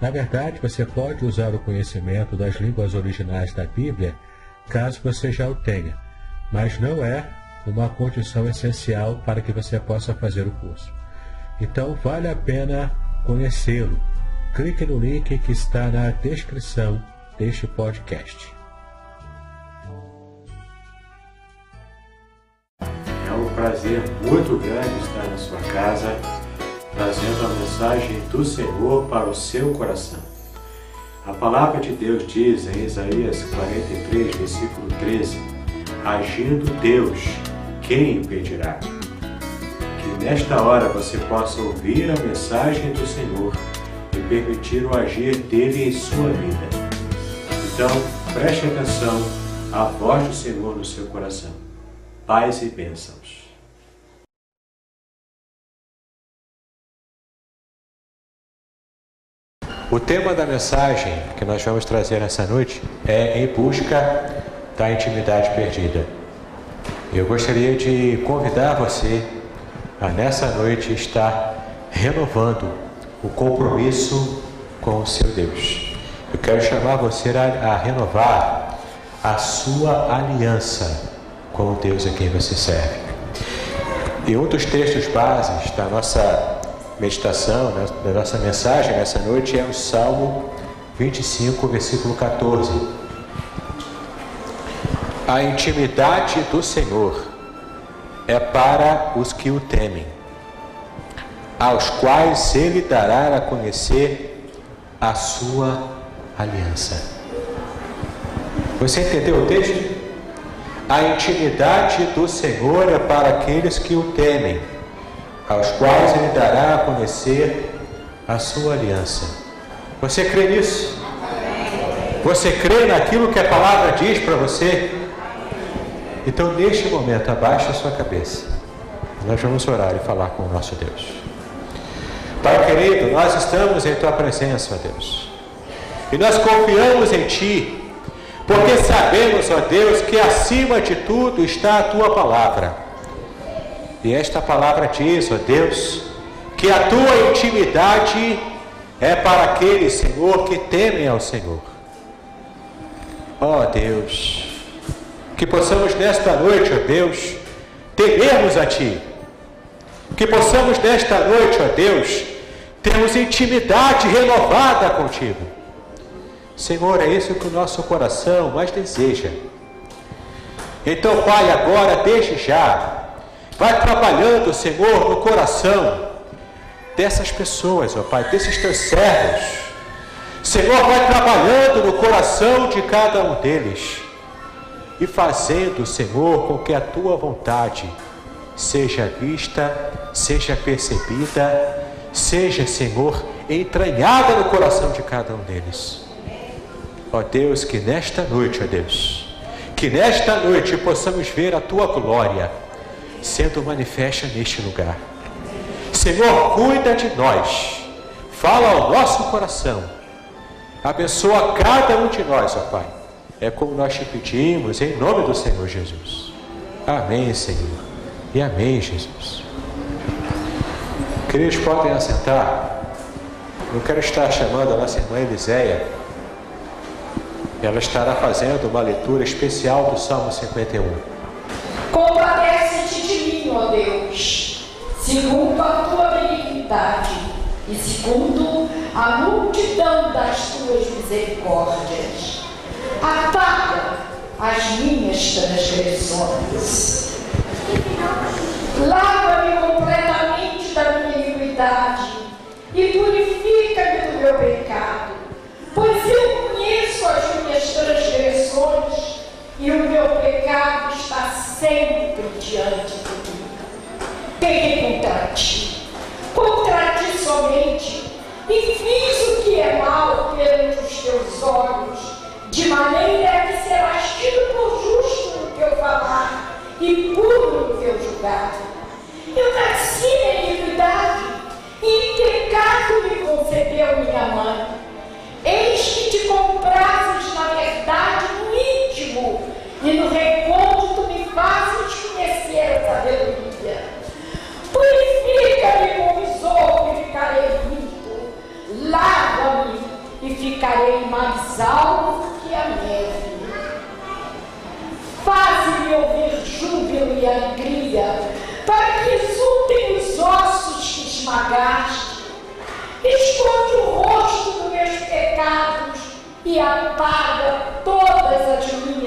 Na verdade, você pode usar o conhecimento das línguas originais da Bíblia caso você já o tenha, mas não é uma condição essencial para que você possa fazer o curso. Então, vale a pena conhecê-lo. Clique no link que está na descrição deste podcast. É um prazer muito grande estar na sua casa trazendo a mensagem do Senhor para o seu coração. A palavra de Deus diz em Isaías 43, versículo 13: Agindo Deus, quem impedirá? Que nesta hora você possa ouvir a mensagem do Senhor e permitir o agir dele em sua vida. Então, preste atenção à voz do Senhor no seu coração. Paz e bênçãos. O tema da mensagem que nós vamos trazer nessa noite é Em Busca da Intimidade Perdida. Eu gostaria de convidar você a nessa noite estar renovando o compromisso com o seu Deus. Eu quero chamar você a, a renovar a sua aliança com o Deus a quem você serve. E um dos textos bases da nossa meditação, né, da nossa mensagem nessa noite é o Salmo 25, versículo 14. A intimidade do Senhor é para os que o temem, aos quais ele dará a conhecer a sua aliança. Você entendeu o texto? A intimidade do Senhor é para aqueles que o temem aos quais ele dará a conhecer a sua aliança. Você crê nisso? Você crê naquilo que a palavra diz para você? Então, neste momento, abaixe a sua cabeça. Nós vamos orar e falar com o nosso Deus. Pai querido, nós estamos em tua presença, ó Deus. E nós confiamos em ti, porque sabemos, ó Deus, que acima de tudo está a tua palavra. E esta palavra diz, ó Deus, que a tua intimidade é para aqueles, Senhor, que temem ao Senhor. Ó Deus, que possamos nesta noite, ó Deus, temermos a Ti. Que possamos nesta noite, ó Deus, termos intimidade renovada contigo. Senhor, é isso que o nosso coração mais deseja. Então, Pai, agora, desde já, Vai trabalhando, Senhor, no coração dessas pessoas, ó Pai, desses teus servos. Senhor, vai trabalhando no coração de cada um deles. e fazendo, Senhor, com que a tua vontade seja vista, seja percebida, seja, Senhor, entranhada no coração de cada um deles. Ó Deus, que nesta noite, ó Deus, que nesta noite possamos ver a tua glória sendo manifesta neste lugar. Senhor, cuida de nós, fala ao nosso coração, abençoa cada um de nós, ó Pai. É como nós te pedimos, em nome do Senhor Jesus. Amém, Senhor. E amém, Jesus. Queridos, podem assentar. Eu quero estar chamando a nossa irmã Eliséia. Ela estará fazendo uma leitura especial do Salmo 51. Compadece-te de mim, ó Deus, segundo a tua benignidade e segundo a multidão das tuas misericórdias. Apaga as minhas transgressões. Lava-me completamente da minha iniquidade e purifica-me do meu pecado, pois eu conheço as minhas transgressões e o meu pecado está sempre diante de mim. Peguei contra ti, contra ti somente, e fiz o que é mal perante os teus olhos, de maneira que serás tido por justo no que eu falar e puro no que eu e no recôndito me fazes conhecer a sabedoria. Purifica-me com isopo e ficarei limpo. Lava-me e ficarei mais alto que a neve. Faze-me ouvir júbilo e alegria, para que exultem os ossos que esmagaste. Esconde o rosto dos meus pecados e apaga todas as minhas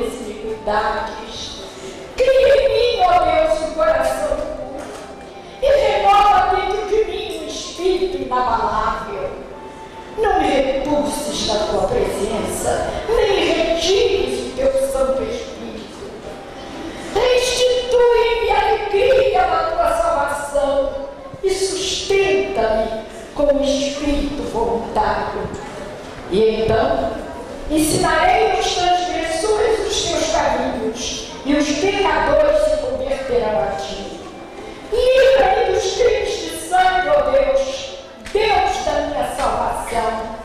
iniquidades. Cria em mim, ó Deus, um coração puro e renova dentro de mim um espírito inabalável. Não me repulses da tua presença, nem retires o teu Santo Espírito. Restitui-me a alegria da tua salvação e sustenta-me com o espírito voluntário. E então ensinarei aos transgressores os teus caminhos, e os pecadores se converterão a ti. Livra-me dos crimes de sangue, ó Deus, Deus da minha salvação.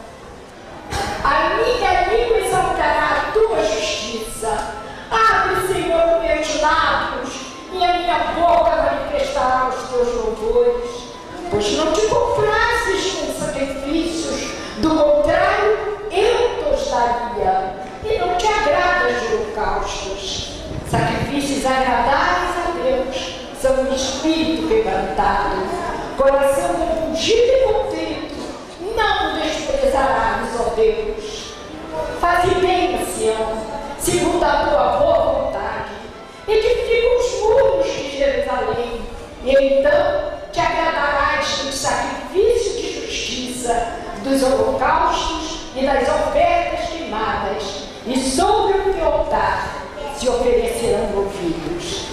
A minha língua exaltará a tua justiça. Abre, Senhor, meus lábios, e a minha boca manifestará os teus louvores. Pois não te comprases com sacrifícios, do contrário, eu te daria. E não te agradas de holocaustos. Sacrifícios agradáveis a Deus são um espírito quebrantado, coração compungido e contrito. Não desprezarás, ó Deus. Faze bem Sião, segundo a tua boa vontade. Edifica os muros de Jerusalém, e então te agradarás do sacrifício de justiça, dos holocaustos e das ofertas queimadas, e sobre o teu altar se oferecerão ouvidos.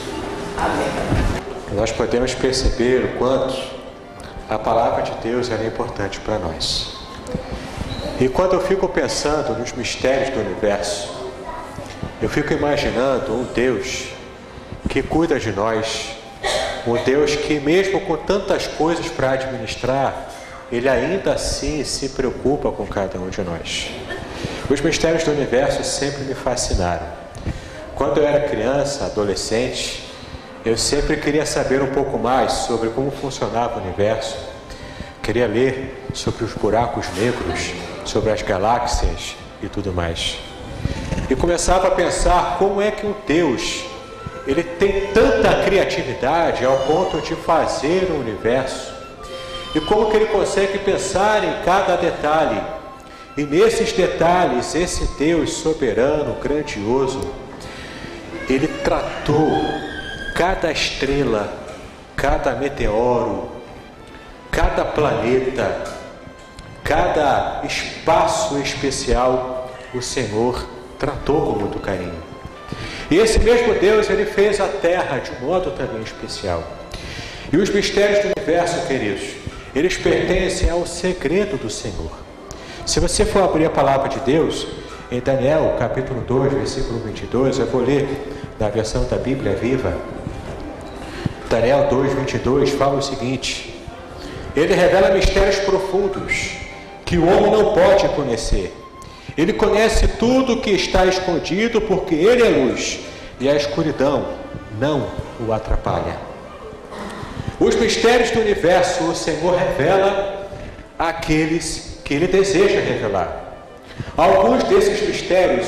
Amém. Nós podemos perceber o quanto a palavra de Deus é importante para nós. E quando eu fico pensando nos mistérios do universo, eu fico imaginando um Deus que cuida de nós, um Deus que, mesmo com tantas coisas para administrar, Ele ainda assim se preocupa com cada um de nós. Os mistérios do universo sempre me fascinaram. Quando eu era criança, adolescente, eu sempre queria saber um pouco mais sobre como funcionava o universo. Queria ler sobre os buracos negros, sobre as galáxias e tudo mais. E começava a pensar como é que um Deus ele tem tanta criatividade ao ponto de fazer o universo e como que ele consegue pensar em cada detalhe. E nesses detalhes, esse Deus soberano, grandioso, ele tratou cada estrela, cada meteoro, cada planeta, cada espaço especial, o Senhor tratou com muito carinho. E esse mesmo Deus, ele fez a terra de um modo também especial. E os mistérios do universo, queridos, eles pertencem ao segredo do Senhor. Se você for abrir a palavra de Deus, em Daniel, capítulo 2, versículo 22, eu vou ler na versão da Bíblia Viva. Daniel 2, 22 fala o seguinte: Ele revela mistérios profundos que o homem não pode conhecer. Ele conhece tudo que está escondido, porque Ele é luz e a escuridão não o atrapalha. Os mistérios do universo o Senhor revela àqueles que Ele deseja revelar. Alguns desses mistérios,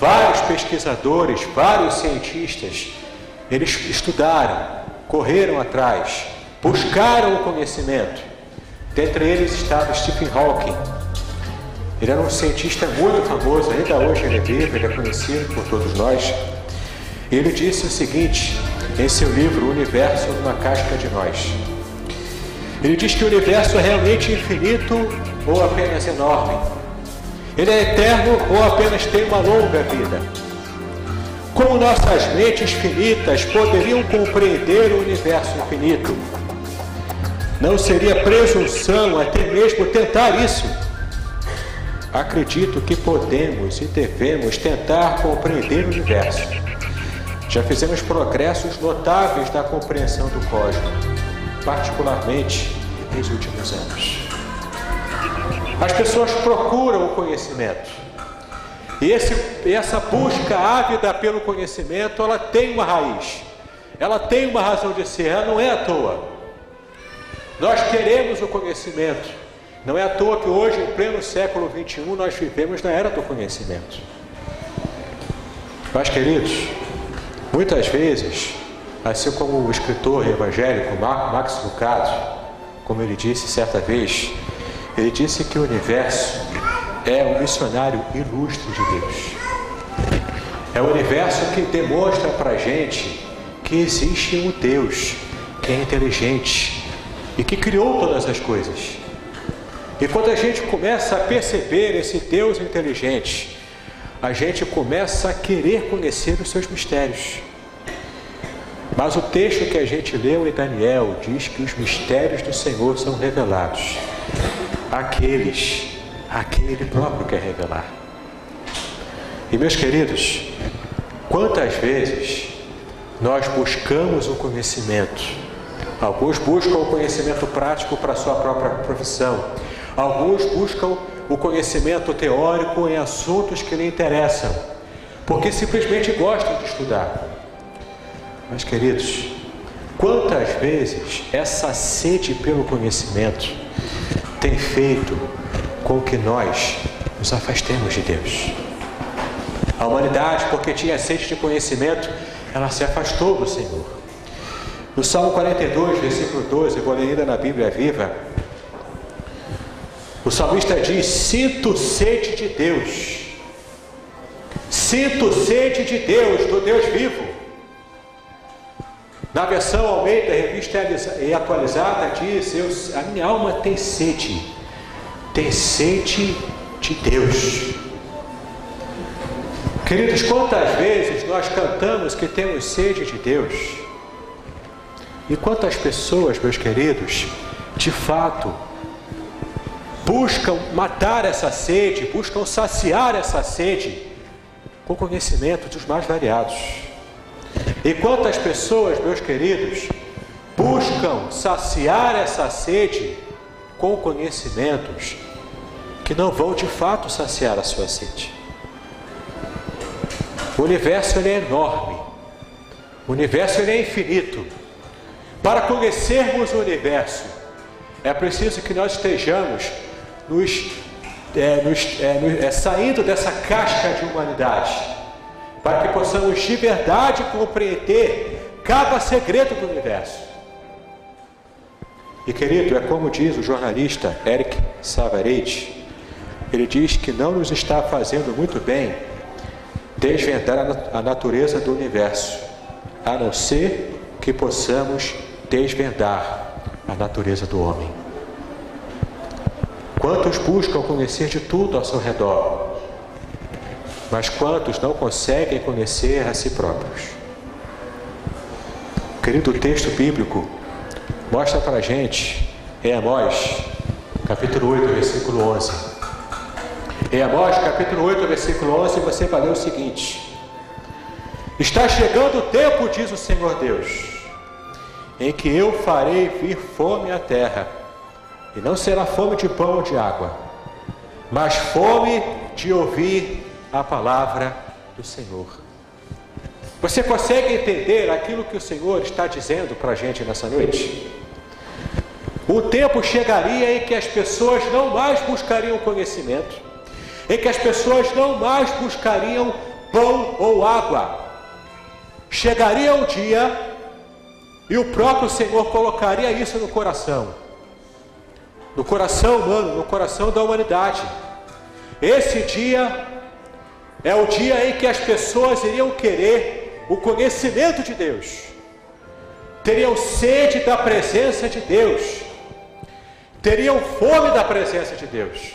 vários pesquisadores, vários cientistas, eles estudaram, correram atrás, buscaram o conhecimento. Dentre eles estava Stephen Hawking. Ele era um cientista muito famoso, ainda hoje ele é vivo, ele é conhecido por todos nós. Ele disse o seguinte em seu livro O Universo numa Casca de Nós. Ele diz que o universo é realmente infinito ou apenas enorme. Ele é eterno ou apenas tem uma longa vida? Como nossas mentes finitas poderiam compreender o universo infinito? Não seria presunção até mesmo tentar isso? Acredito que podemos e devemos tentar compreender o universo. Já fizemos progressos notáveis na compreensão do cosmos, particularmente nos últimos anos. As pessoas procuram o conhecimento. E esse, essa busca ávida pelo conhecimento, ela tem uma raiz. Ela tem uma razão de ser, ela não é à toa. Nós queremos o conhecimento. Não é à toa que hoje, em pleno século XXI, nós vivemos na era do conhecimento. Mas, queridos, muitas vezes, assim como o escritor evangélico Max Lucado, como ele disse certa vez, ele disse que o universo é um missionário ilustre de Deus. É o universo que demonstra para a gente que existe um Deus que é inteligente e que criou todas as coisas. E quando a gente começa a perceber esse Deus inteligente, a gente começa a querer conhecer os seus mistérios. Mas o texto que a gente leu em Daniel diz que os mistérios do Senhor são revelados aqueles a quem Ele próprio quer revelar. E meus queridos, quantas vezes nós buscamos o conhecimento? Alguns buscam o conhecimento prático para a sua própria profissão, alguns buscam o conhecimento teórico em assuntos que lhe interessam, porque simplesmente gostam de estudar. Mas, queridos, quantas vezes essa sede pelo conhecimento tem feito com que nós nos afastemos de Deus. A humanidade, porque tinha sede de conhecimento, ela se afastou do Senhor. No Salmo 42, versículo 12, eu vou ler ainda na Bíblia Viva, o salmista diz: Sinto sede de Deus, sinto sede de Deus, do Deus vivo. Na versão Almeida, revista e atualizada, diz: eu, A minha alma tem sede, tem sede de Deus. Queridos, quantas vezes nós cantamos que temos sede de Deus? E quantas pessoas, meus queridos, de fato, buscam matar essa sede, buscam saciar essa sede com conhecimento dos mais variados. E quantas pessoas, meus queridos, buscam saciar essa sede com conhecimentos que não vão de fato saciar a sua sede. O universo é enorme. O universo é infinito. Para conhecermos o universo, é preciso que nós estejamos nos, é, nos, é, é, saindo dessa casca de humanidade para que possamos de verdade compreender cada segredo do universo. E querido, é como diz o jornalista Eric Savarete, ele diz que não nos está fazendo muito bem desvendar a natureza do universo, a não ser que possamos desvendar a natureza do homem. Quantos buscam conhecer de tudo ao seu redor, mas quantos não conseguem conhecer a si próprios? Querido, texto bíblico mostra para a gente, em Amós, capítulo 8, versículo 11. Em Amós, capítulo 8, versículo 11, você vai ler o seguinte: Está chegando o tempo, diz o Senhor Deus, em que eu farei vir fome à terra, e não será fome de pão ou de água, mas fome de ouvir a palavra do Senhor. Você consegue entender aquilo que o Senhor está dizendo para a gente nessa noite? O tempo chegaria em que as pessoas não mais buscariam conhecimento, em que as pessoas não mais buscariam pão ou água. Chegaria o dia e o próprio Senhor colocaria isso no coração, no coração humano, no coração da humanidade. Esse dia é o dia em que as pessoas iriam querer o conhecimento de Deus, teriam sede da presença de Deus, teriam fome da presença de Deus.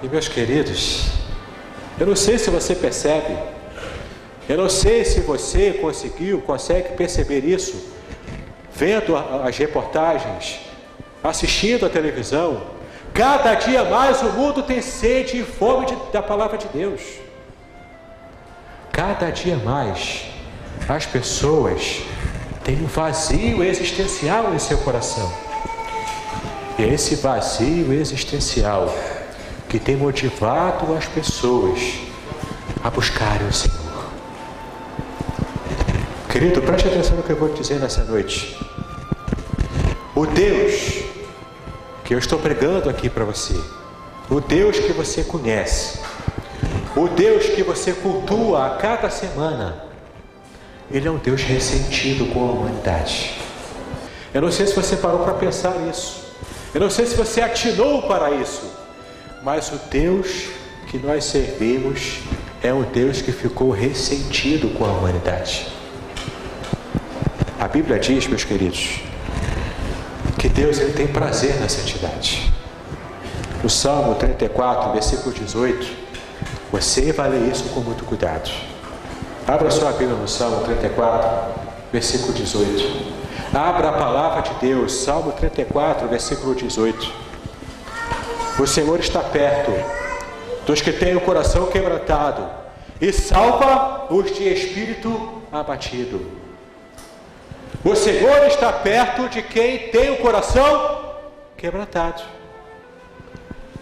E meus queridos, eu não sei se você percebe, eu não sei se você conseguiu, consegue perceber isso, vendo as reportagens, assistindo a televisão, Cada dia mais o mundo tem sede e fome de, da palavra de Deus. Cada dia mais as pessoas têm um vazio existencial em seu coração. E é esse vazio existencial que tem motivado as pessoas a buscarem o Senhor. Querido, preste atenção no que eu vou te dizer nessa noite. O Deus que eu estou pregando aqui para você, o Deus que você conhece, o Deus que você cultua a cada semana, Ele é um Deus ressentido com a humanidade. Eu não sei se você parou para pensar nisso, eu não sei se você atinou para isso, mas o Deus que nós servimos é um Deus que ficou ressentido com a humanidade. A Bíblia diz, meus queridos, que Deus ele tem prazer na santidade. No Salmo 34, versículo 18, você vai ler isso com muito cuidado. Abra sua Bíblia no Salmo 34, versículo 18. Abra a palavra de Deus, Salmo 34, versículo 18. O Senhor está perto dos que têm o coração quebrantado e salva os de espírito abatido. O Senhor está perto de quem tem o coração quebrantado.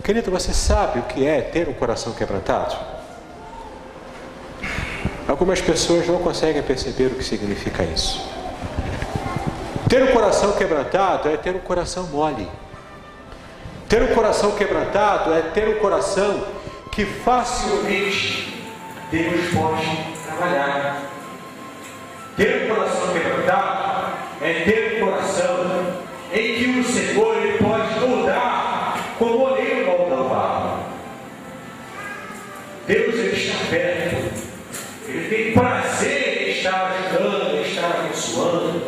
Querido, você sabe o que é ter um coração quebrantado? Algumas pessoas não conseguem perceber o que significa isso. Ter um coração quebrantado é ter um coração mole. Ter um coração quebrantado é ter um coração que facilmente Deus pode trabalhar. Ter um é ter um coração em que o Senhor ele pode moldar como oleiro molda o. Deus ele está perto. Ele tem prazer em estar ajudando, em estar abençoando,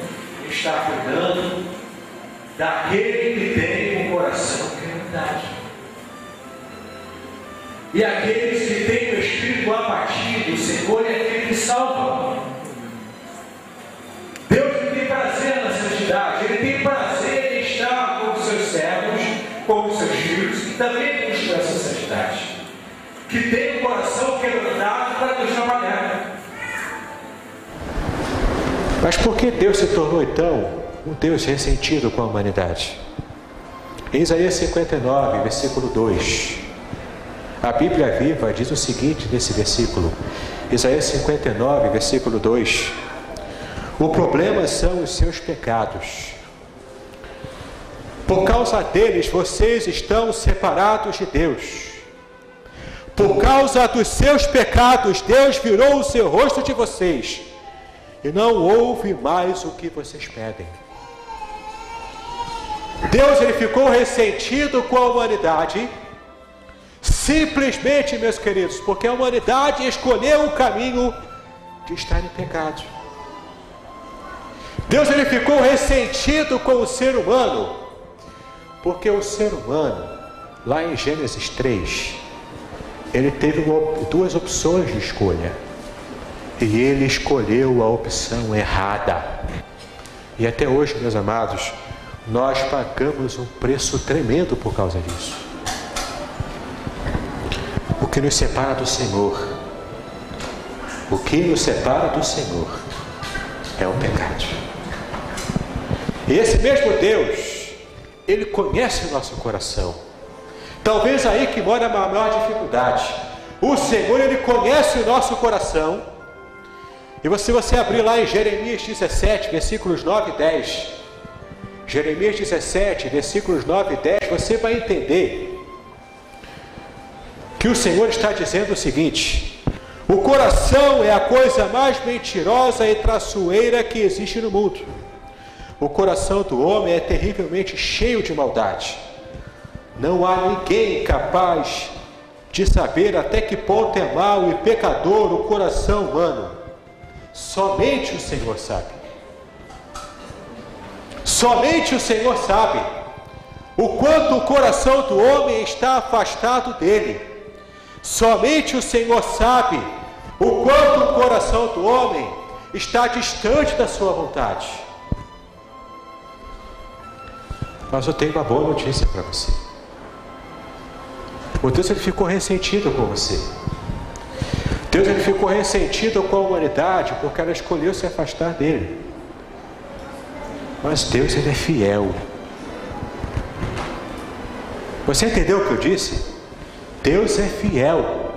em estar cuidando daquele que tem um coração quebrantado. E aqueles que têm o espírito abatido, o Senhor é aquele que salva. Mas por que Deus se tornou então um Deus ressentido com a humanidade? Em Isaías 59, versículo 2, a Bíblia Viva diz o seguinte nesse versículo, Isaías 59, versículo 2: O problema são os seus pecados, por causa deles, vocês estão separados de Deus. Por causa dos seus pecados, Deus virou o seu rosto de vocês e não ouve mais o que vocês pedem. Deus ele ficou ressentido com a humanidade, simplesmente, meus queridos, porque a humanidade escolheu o caminho de estar em pecado. Deus ele ficou ressentido com o ser humano, porque o ser humano, lá em Gênesis 3, ele teve duas opções de escolha. E ele escolheu a opção errada. E até hoje, meus amados, nós pagamos um preço tremendo por causa disso. O que nos separa do Senhor, o que nos separa do Senhor é o pecado. E esse mesmo Deus, ele conhece o nosso coração. Talvez aí que mora a maior dificuldade. O Senhor, ele conhece o nosso coração. E se você abrir lá em Jeremias 17, versículos 9 e 10, Jeremias 17, versículos 9 e 10, você vai entender que o Senhor está dizendo o seguinte: o coração é a coisa mais mentirosa e traiçoeira que existe no mundo. O coração do homem é terrivelmente cheio de maldade. Não há ninguém capaz de saber até que ponto é mau e pecador o coração humano. Somente o Senhor sabe. Somente o Senhor sabe o quanto o coração do homem está afastado dele. Somente o Senhor sabe o quanto o coração do homem está distante da sua vontade. Mas eu tenho uma boa notícia para você. O Deus ele ficou ressentido com você. Deus ele ficou ressentido com a humanidade porque ela escolheu se afastar dele. Mas Deus ele é fiel. Você entendeu o que eu disse? Deus é fiel.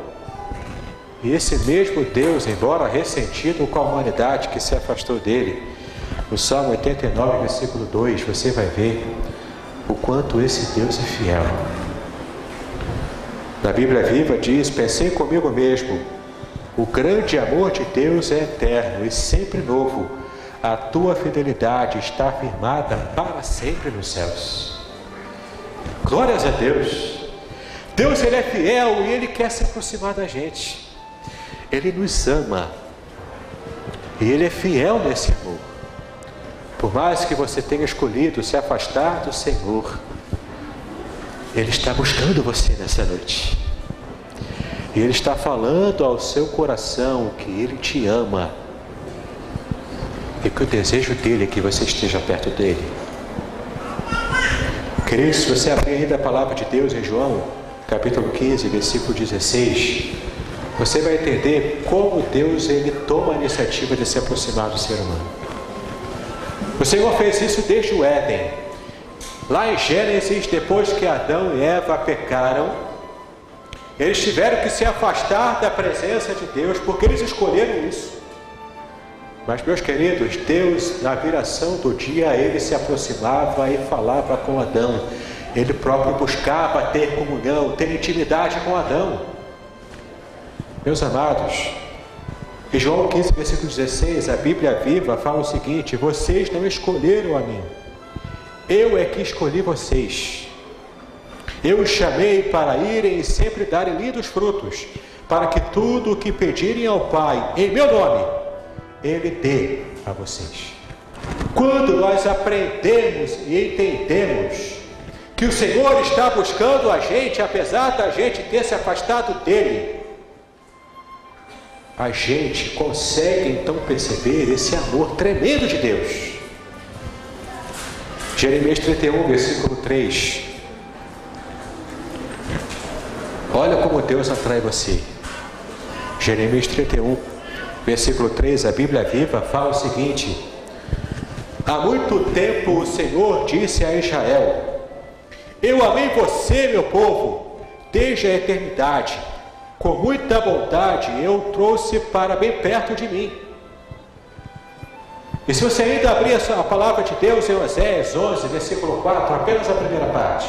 E esse mesmo Deus, embora ressentido com a humanidade que se afastou dele, no Salmo 89, versículo 2, você vai ver o quanto esse Deus é fiel. Na Bíblia Viva diz: Pensei comigo mesmo, o grande amor de Deus é eterno e sempre novo a tua fidelidade está firmada para sempre nos céus. Glórias a Deus. Deus ele é fiel e ele quer se aproximar da gente. Ele nos ama. E ele é fiel nesse amor. Por mais que você tenha escolhido se afastar do Senhor, ele está buscando você nessa noite. Ele está falando ao seu coração que ele te ama e que o desejo dele é que você esteja perto dele. Querido, se você abrir ainda a palavra de Deus em João, capítulo 15, versículo 16, você vai entender como Deus ele toma a iniciativa de se aproximar do ser humano. O Senhor fez isso desde o Éden. Lá em Gênesis, depois que Adão e Eva pecaram, eles tiveram que se afastar da presença de Deus porque eles escolheram isso. Mas, meus queridos, Deus, na viração do dia, ele se aproximava e falava com Adão. Ele próprio buscava ter comunhão, ter intimidade com Adão. Meus amados, em João 15, versículo 16, a Bíblia viva fala o seguinte: Vocês não escolheram a mim, eu é que escolhi vocês. Eu os chamei para irem e sempre darem lindos frutos, para que tudo o que pedirem ao Pai, em meu nome, ele dê a vocês. Quando nós aprendemos e entendemos que o Senhor está buscando a gente, apesar da gente ter se afastado dele, a gente consegue então perceber esse amor tremendo de Deus. Jeremias 31, versículo 3. Olha como Deus atrai você. Jeremias 31, versículo 3, a Bíblia Viva fala o seguinte: Há muito tempo o Senhor disse a Israel: Eu amei você, meu povo, desde a eternidade. Com muita bondade eu trouxe para bem perto de mim. E se você ainda abrir a palavra de Deus em Oséias 11, versículo 4, apenas a primeira parte.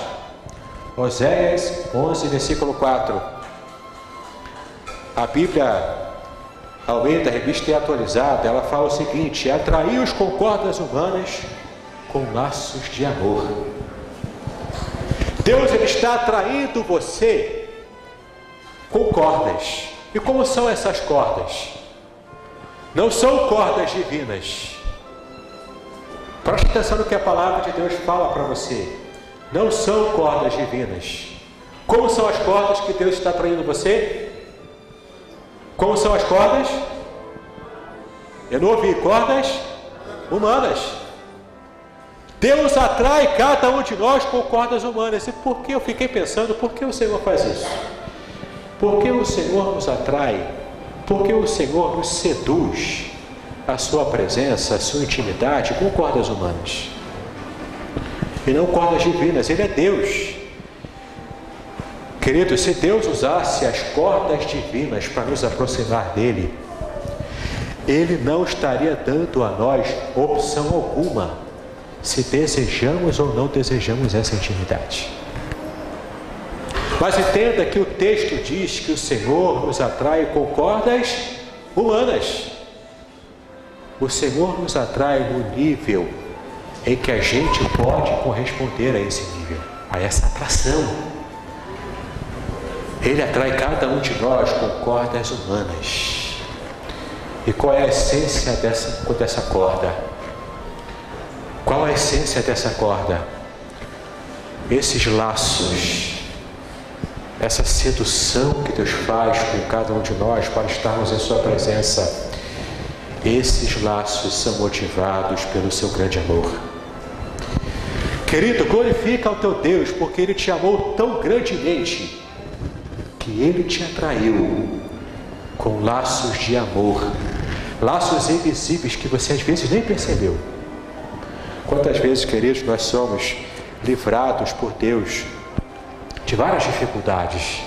Oséias 11, versículo 4. A Bíblia Almeida, a revista é atualizada, ela fala o seguinte: atrair-os com cordas humanas com laços de amor. Deus ele está atraindo você com cordas. E como são essas cordas? Não são cordas divinas. Preste atenção no que a palavra de Deus fala para você. Não são cordas divinas. Como são as cordas que Deus está traindo você? Como são as cordas? Eu não ouvi cordas humanas. Deus atrai cada um de nós com cordas humanas. E por que eu fiquei pensando, por que o Senhor faz isso? Por que o Senhor nos atrai? Por que o Senhor nos seduz a sua presença, a sua intimidade com cordas humanas? E não cordas divinas, Ele é Deus. Querido, se Deus usasse as cordas divinas para nos aproximar dele, Ele não estaria dando a nós opção alguma se desejamos ou não desejamos essa intimidade. Mas entenda que o texto diz que o Senhor nos atrai com cordas humanas. O Senhor nos atrai no nível em que a gente pode corresponder a esse nível, a essa atração. Ele atrai cada um de nós com cordas humanas. E qual é a essência dessa, dessa corda? Qual a essência dessa corda? Esses laços, essa sedução que Deus faz com cada um de nós para estarmos em Sua presença. Esses laços são motivados pelo seu grande amor. Querido, glorifica ao teu Deus, porque Ele te amou tão grandemente que Ele te atraiu com laços de amor, laços invisíveis que você às vezes nem percebeu. Quantas vezes, queridos, nós somos livrados por Deus de várias dificuldades.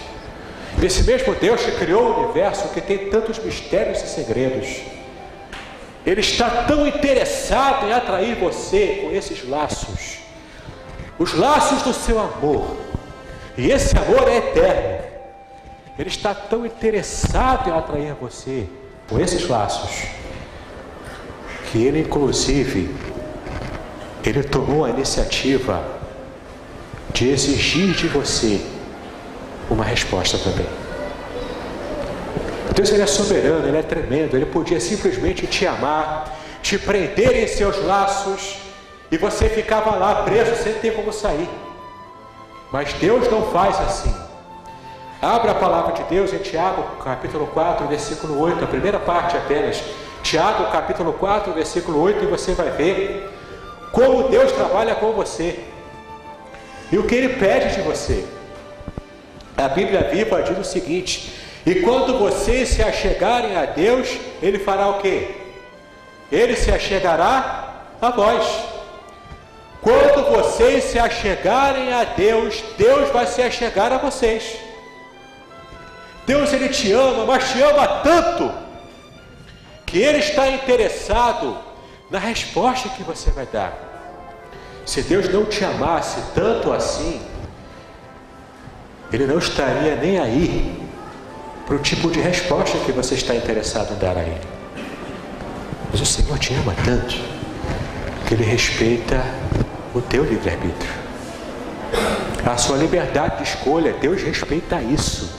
Esse mesmo Deus que criou o universo, que tem tantos mistérios e segredos, Ele está tão interessado em atrair você com esses laços, os laços do seu amor, e esse amor é eterno. Ele está tão interessado em atrair você com esses laços que ele inclusive ele tomou a iniciativa de exigir de você uma resposta também. Deus ele é soberano, ele é tremendo, ele podia simplesmente te amar, te prender em seus laços e você ficava lá preso sem ter como sair. Mas Deus não faz assim. Abra a palavra de Deus em Tiago, capítulo 4, versículo 8, a primeira parte apenas. Tiago, capítulo 4, versículo 8, e você vai ver como Deus trabalha com você e o que Ele pede de você. A Bíblia Viva diz o seguinte: E quando vocês se achegarem a Deus, Ele fará o quê? Ele se achegará a vós. Quando vocês se achegarem a Deus, Deus vai se achegar a vocês. Deus ele te ama, mas te ama tanto que ele está interessado na resposta que você vai dar. Se Deus não te amasse tanto assim, ele não estaria nem aí para o tipo de resposta que você está interessado em dar a ele. Mas o Senhor te ama tanto que ele respeita o teu livre-arbítrio. A sua liberdade de escolha, Deus respeita isso.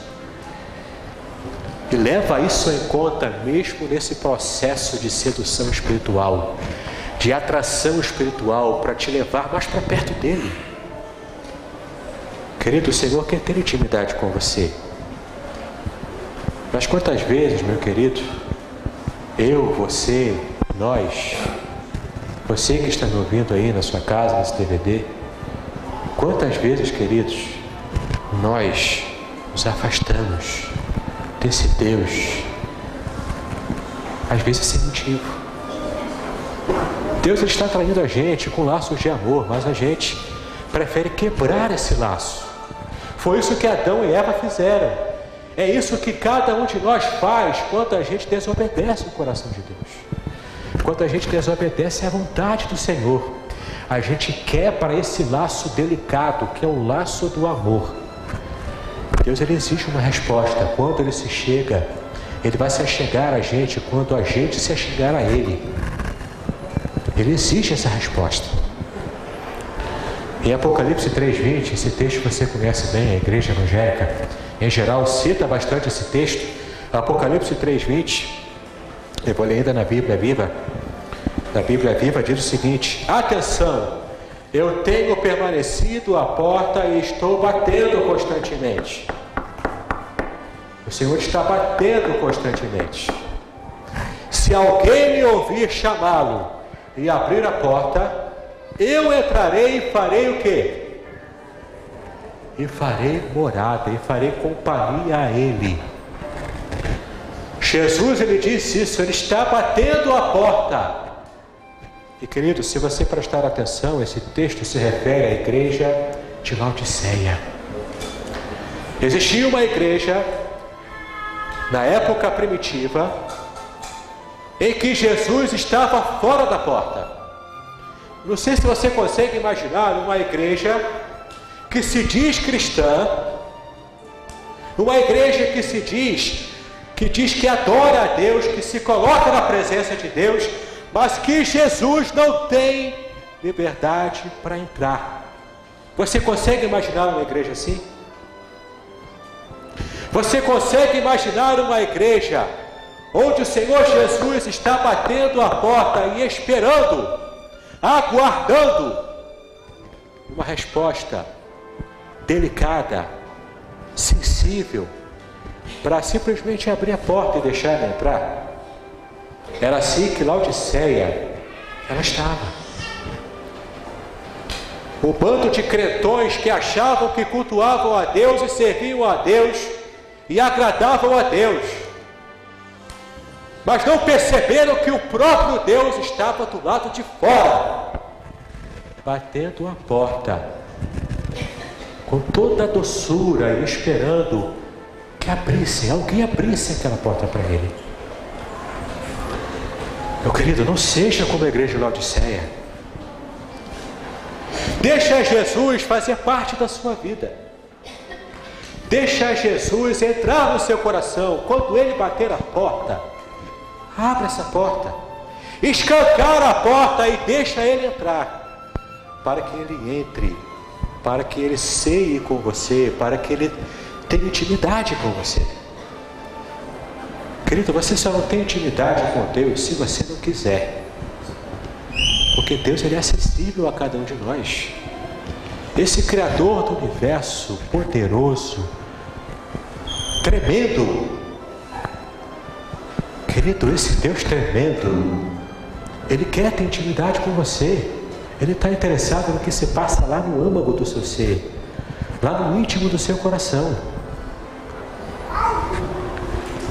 E leva isso em conta mesmo nesse processo de sedução espiritual, de atração espiritual para te levar mais para perto dele. Querido, o Senhor quer ter intimidade com você. Mas quantas vezes, meu querido, eu, você, nós, você que está me ouvindo aí na sua casa, nesse DVD, quantas vezes, queridos, nós nos afastamos desse Deus, às vezes sem motivo. Deus está atraindo a gente com laços de amor, mas a gente prefere quebrar esse laço. Foi isso que Adão e Eva fizeram. É isso que cada um de nós faz quando a gente desobedece o coração de Deus. Quando a gente desobedece à vontade do Senhor, a gente quebra esse laço delicado, que é o laço do amor. Deus ele exige uma resposta. Quando ele se chega, ele vai se achegar a gente quando a gente se achegar a ele. Ele exige essa resposta. Em Apocalipse 3:20, esse texto você conhece bem, a igreja evangélica em geral cita bastante esse texto. Apocalipse 3:20, eu vou ler ainda na Bíblia Viva. Na Bíblia Viva diz o seguinte: Atenção, Eu tenho permanecido à porta e estou batendo constantemente. O Senhor está batendo constantemente. Se alguém me ouvir chamá-lo e abrir a porta, eu entrarei e farei o quê? E farei morada, e farei companhia a ele. Jesus ele disse isso, ele está batendo a porta. E querido, se você prestar atenção, esse texto se refere à igreja de Laodiceia. Existia uma igreja na época primitiva em que Jesus estava fora da porta. Não sei se você consegue imaginar uma igreja que se diz cristã, uma igreja que se diz que diz que adora a Deus, que se coloca na presença de Deus, mas que Jesus não tem liberdade para entrar. Você consegue imaginar uma igreja assim? Você consegue imaginar uma igreja onde o Senhor Jesus está batendo a porta e esperando, aguardando uma resposta delicada, sensível, para simplesmente abrir a porta e deixar ele entrar? Era assim que Laodiceia ela estava. O bando de cretões que achavam que cultuavam a Deus e serviam a Deus e agradavam a Deus, mas não perceberam que o próprio Deus estava do lado de fora, batendo a porta, com toda a doçura e esperando que abrisse, alguém abrisse aquela porta para ele. Meu querido, não seja como a igreja de Laodiceia. Deixa Jesus fazer parte da sua vida. Deixa Jesus entrar no seu coração. Quando ele bater a porta, abre essa porta. Escancara a porta e deixa ele entrar. Para que ele entre. Para que ele ceie com você. Para que ele tenha intimidade com você. Querido, você só não tem intimidade com Deus se você não quiser. Porque Deus ele é acessível a cada um de nós. Esse Criador do universo, poderoso, tremendo. Querido, esse Deus tremendo, Ele quer ter intimidade com você. Ele está interessado no que se passa lá no âmago do seu ser, lá no íntimo do seu coração.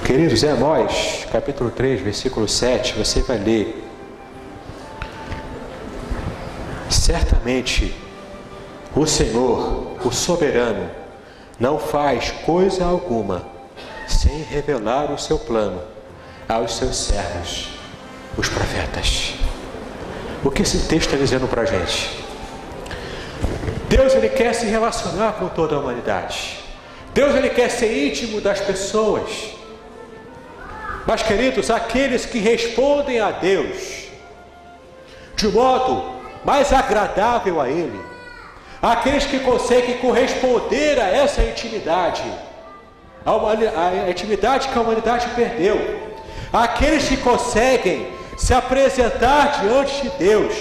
Queridos, é Amós, capítulo 3, versículo 7, você vai ler. Certamente o Senhor, o soberano, não faz coisa alguma sem revelar o seu plano aos seus servos, os profetas. O que esse texto está dizendo para a gente? Deus ele quer se relacionar com toda a humanidade. Deus ele quer ser íntimo das pessoas. Mas, queridos, aqueles que respondem a Deus de modo mais agradável a Ele, aqueles que conseguem corresponder a essa intimidade, a, intimidade que a humanidade perdeu, aqueles que conseguem se apresentar diante de Deus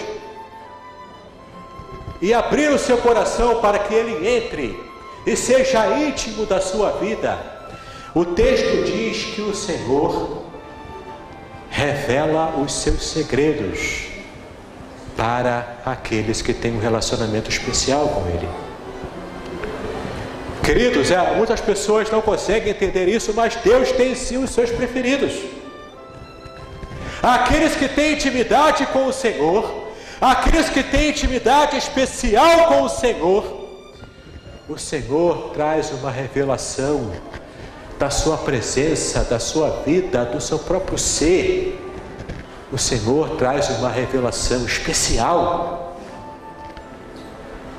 e abrir o seu coração para que Ele entre e seja íntimo da sua vida o texto diz que o Senhor revela os seus segredos para aqueles que têm um relacionamento especial com Ele. Queridos, é, muitas pessoas não conseguem entender isso, mas Deus tem sim os seus preferidos. Aqueles que têm intimidade com o Senhor, aqueles que têm intimidade especial com o Senhor, o Senhor traz uma revelação da sua presença, da sua vida, do seu próprio ser, o Senhor traz uma revelação especial.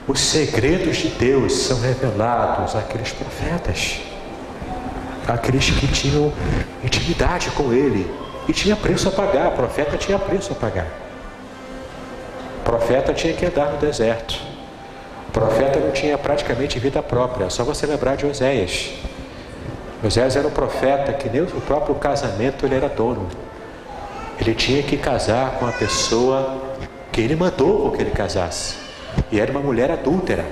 Os segredos de Deus são revelados àqueles profetas, àqueles que tinham intimidade com Ele e tinha preço a pagar. O profeta tinha preço a pagar. O profeta tinha que andar no deserto. O profeta não tinha praticamente vida própria. Só você lembrar de Oséias. Moisés era um profeta que nem o próprio casamento ele era dono. Ele tinha que casar com a pessoa que ele mandou que ele casasse. E era uma mulher adúltera.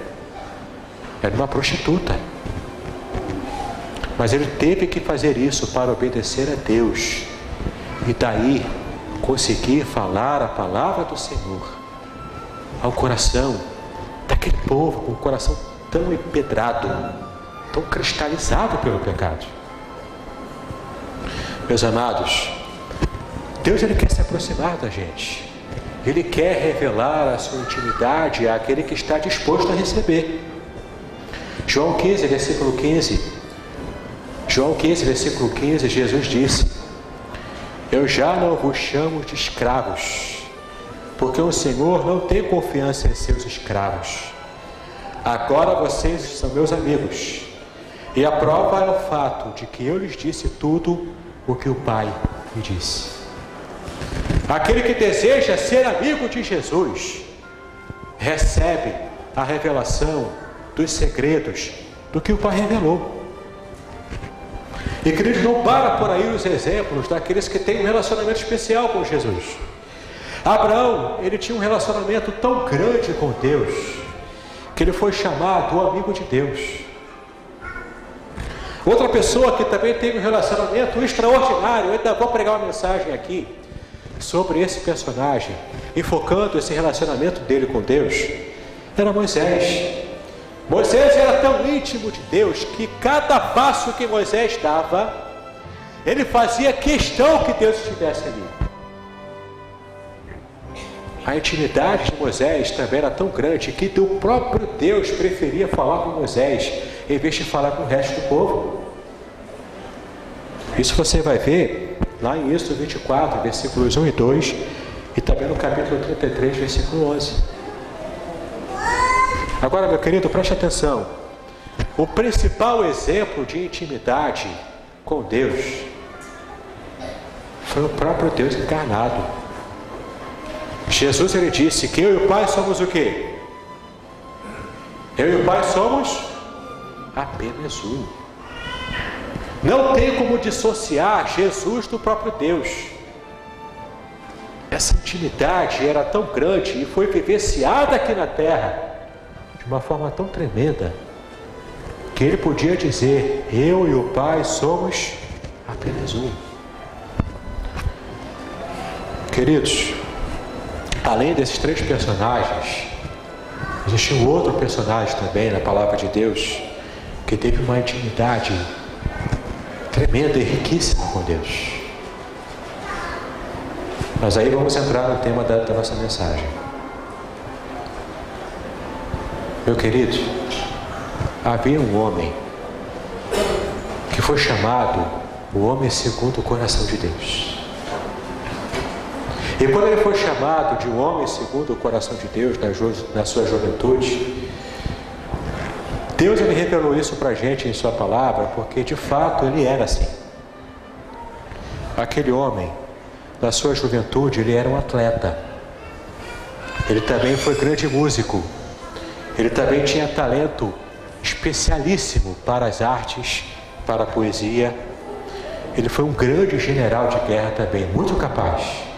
Era uma prostituta. Mas ele teve que fazer isso para obedecer a Deus. E daí conseguir falar a palavra do Senhor ao coração daquele povo com o coração tão empedrado, tão cristalizado pelo pecado. Meus amados, Deus ele quer se aproximar da gente. Ele quer revelar a sua intimidade àquele que está disposto a receber. João 15, versículo 15. João 15, versículo 15, Jesus disse: Eu já não vos chamo de escravos, porque o Senhor não tem confiança em seus escravos. Agora vocês são meus amigos. E a prova é o fato de que eu lhes disse tudo o que o Pai me disse. Aquele que deseja ser amigo de Jesus recebe a revelação dos segredos do que o Pai revelou. E queridos, não para por aí os exemplos daqueles que têm um relacionamento especial com Jesus. Abraão, ele tinha um relacionamento tão grande com Deus, que ele foi chamado o amigo de Deus. Outra pessoa que também teve um relacionamento extraordinário, eu ainda vou pregar uma mensagem aqui sobre esse personagem, enfocando esse relacionamento dele com Deus, era Moisés. Moisés era tão íntimo de Deus que cada passo que Moisés dava, ele fazia questão que Deus estivesse ali. A intimidade de Moisés também era tão grande que o próprio Deus preferia falar com Moisés em vez de falar com o resto do povo. Isso você vai ver lá em Êxodo 24, versículos 1 e 2, e também no capítulo 33, versículo 11. Agora, meu querido, preste atenção. O principal exemplo de intimidade com Deus foi o próprio Deus encarnado. Jesus ele disse que eu e o Pai somos o quê? Eu e o Pai somos apenas um. Não tem como dissociar Jesus do próprio Deus. Essa intimidade era tão grande e foi vivenciada aqui na terra de uma forma tão tremenda que ele podia dizer: Eu e o Pai somos apenas um. Queridos, além desses três personagens, existe um outro personagem também na palavra de Deus que teve uma intimidade tremenda e riquíssima com Deus. Mas aí vamos entrar no tema da, da nossa mensagem. Meu querido, havia um homem que foi chamado o homem segundo o coração de Deus. E quando ele foi chamado de um homem segundo o coração de Deus na, sua juventude, Deus ele revelou isso para a gente em Sua palavra, porque de fato ele era assim. Aquele homem, na sua juventude, ele era um atleta. Ele também foi grande músico. Ele também tinha talento especialíssimo para as artes, para a poesia. Ele foi um grande general de guerra também, muito capaz.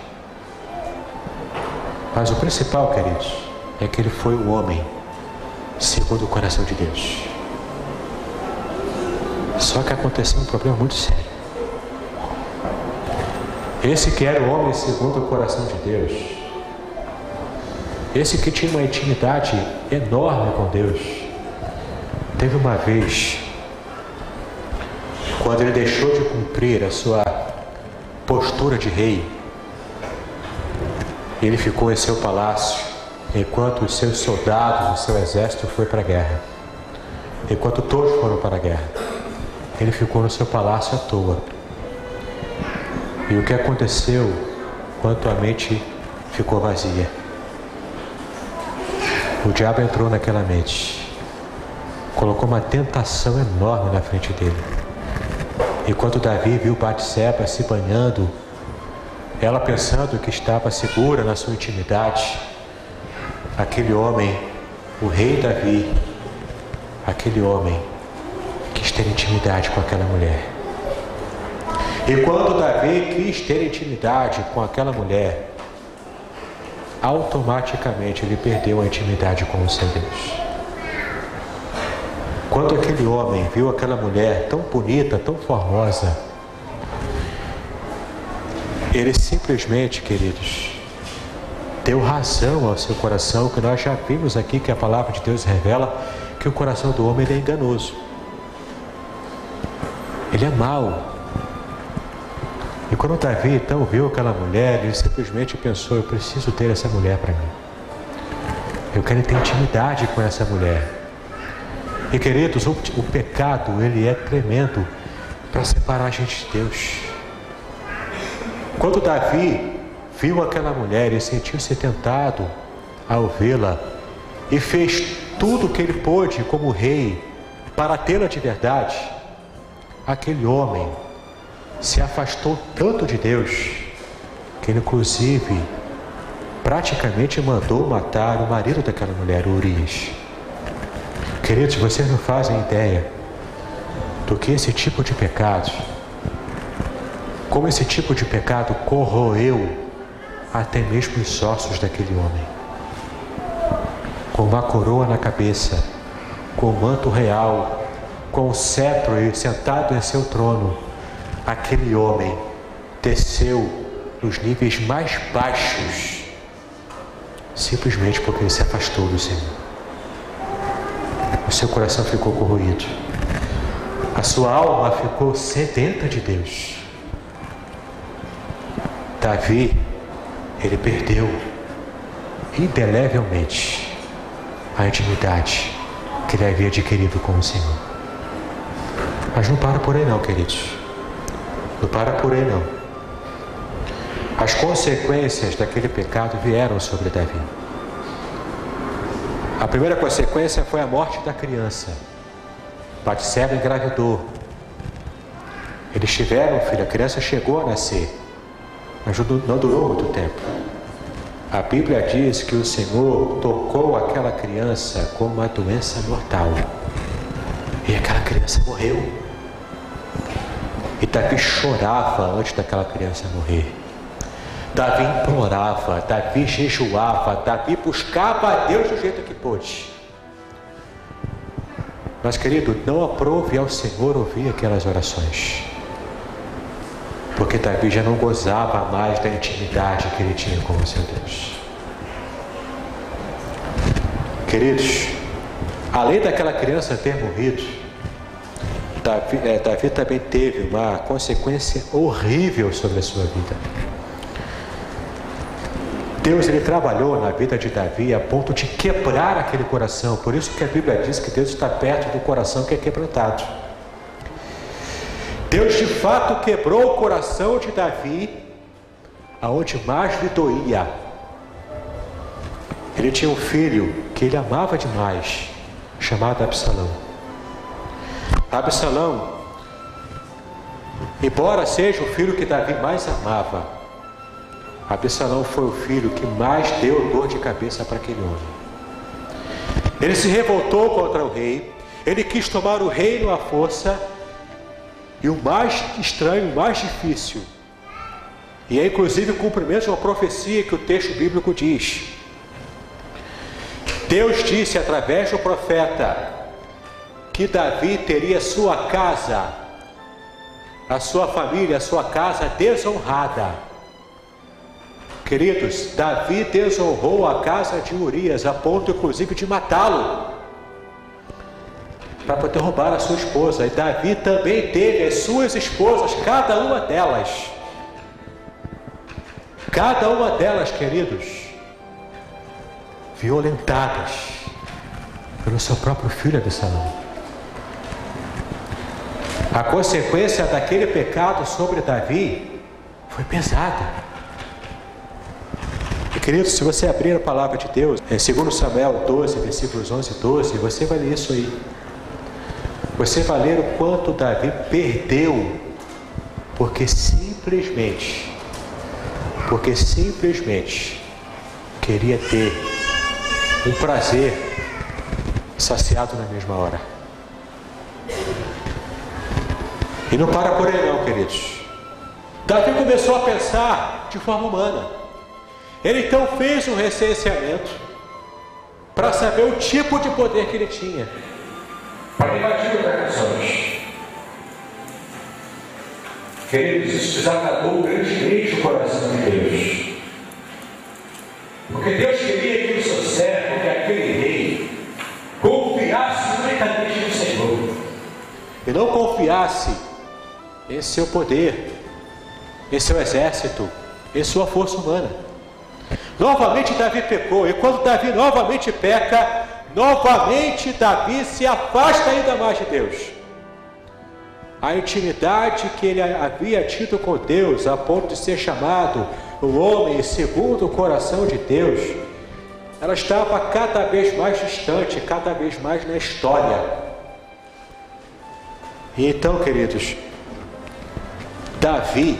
Mas o principal, queridos, é que ele foi um homem segundo o coração de Deus. Só que aconteceu um problema muito sério. Esse que era o homem segundo o coração de Deus, esse que tinha uma intimidade enorme com Deus, teve uma vez, quando ele deixou de cumprir a sua postura de rei, ele ficou em seu palácio enquanto os seus soldados, o seu exército foi para a guerra. Enquanto todos foram para a guerra. Ele ficou no seu palácio à toa. E o que aconteceu quando a mente ficou vazia? O diabo entrou naquela mente, colocou uma tentação enorme na frente dele. Enquanto Davi viu Batseba se banhando, ela pensando que estava segura na sua intimidade, aquele homem, o rei Davi, aquele homem quis ter intimidade com aquela mulher. E quando Davi quis ter intimidade com aquela mulher, automaticamente ele perdeu a intimidade com o seu Deus. Quando aquele homem viu aquela mulher tão bonita, tão formosa, ele simplesmente, queridos, deu razão ao seu coração, que nós já vimos aqui que a palavra de Deus revela que o coração do homem é enganoso. Ele é mau. E quando Davi então viu aquela mulher, ele simplesmente pensou: eu preciso ter essa mulher para mim. Eu quero ter intimidade com essa mulher. E queridos, o, o pecado ele é tremendo para separar a gente de Deus. Quando Davi viu aquela mulher e sentiu-se tentado ao vê-la e fez tudo o que ele pôde como rei para tê-la de verdade, aquele homem se afastou tanto de Deus que ele, inclusive, praticamente mandou matar o marido daquela mulher, Urias. Queridos, vocês não fazem ideia do que esse tipo de pecado, como esse tipo de pecado corroeu até mesmo os ossos daquele homem. Com uma coroa na cabeça, com o manto real, com o cetro e sentado em seu trono, aquele homem desceu nos níveis mais baixos, simplesmente porque ele se afastou do Senhor. O seu coração ficou corroído, a sua alma ficou sedenta de Deus. Davi, ele perdeu indelevelmente a intimidade que ele havia adquirido com o Senhor. Mas não para por aí não, queridos. Não para por aí não. As consequências daquele pecado vieram sobre Davi. A primeira consequência foi a morte da criança. Batseba engravidou. Eles tiveram um filho, a criança chegou a nascer, mas não durou muito tempo. A Bíblia diz que o Senhor tocou aquela criança com uma doença mortal. E aquela criança morreu. E Davi chorava antes daquela criança morrer. Davi implorava, Davi jejuava, Davi buscava a Deus do jeito que pôde. Mas, querido, não aprove ao Senhor ouvir aquelas orações. Porque Davi já não gozava mais da intimidade que ele tinha com o seu Deus. Queridos, além daquela criança ter morrido, Davi, é, Davi também teve uma consequência horrível sobre a sua vida. Deus ele trabalhou na vida de Davi a ponto de quebrar aquele coração. Por isso que a Bíblia diz que Deus está perto do coração que é quebrantado. Deus de fato quebrou o coração de Davi, aonde mais lhe doía. Ele tinha um filho que ele amava demais, chamado Absalão. Absalão, embora seja o filho que Davi mais amava, Absalão foi o filho que mais deu dor de cabeça para aquele homem. Ele se revoltou contra o rei, ele quis tomar o reino à força, e o mais estranho, o mais difícil, e é inclusive o cumprimento de uma profecia que o texto bíblico diz. Deus disse através do profeta: que Davi teria sua casa, a sua família, a sua casa desonrada. Queridos, Davi desonrou a casa de Urias, a ponto inclusive de matá-lo, para poder roubar a sua esposa. E Davi também teve as suas esposas, cada uma delas, cada uma delas, queridos, violentadas pelo seu próprio filho Absalão. A consequência daquele pecado sobre Davi foi pesada. E querido, se você abrir a palavra de Deus, em 2 Samuel 12, versículos 11 e 12, você vai ler isso aí. Você vai ler o quanto Davi perdeu, porque simplesmente, porque simplesmente queria ter um prazer saciado na mesma hora. E não para por aí não, queridos. Davi começou a pensar de forma humana. Ele então fez um recenseamento para saber o tipo de poder que ele tinha. Para invadir as nações. Queridos, isso desagradou grandemente o coração de Deus. Porque Deus queria que o seu servo, que aquele rei, confiasse unicamente no Senhor. E não confiasse em seu poder, em seu exército, em sua força humana. Novamente Davi pecou, e quando Davi novamente peca, novamente Davi se afasta ainda mais de Deus. A intimidade que ele havia tido com Deus, a ponto de ser chamado o homem segundo o coração de Deus, ela estava cada vez mais distante, cada vez mais na história. E então, queridos, Davi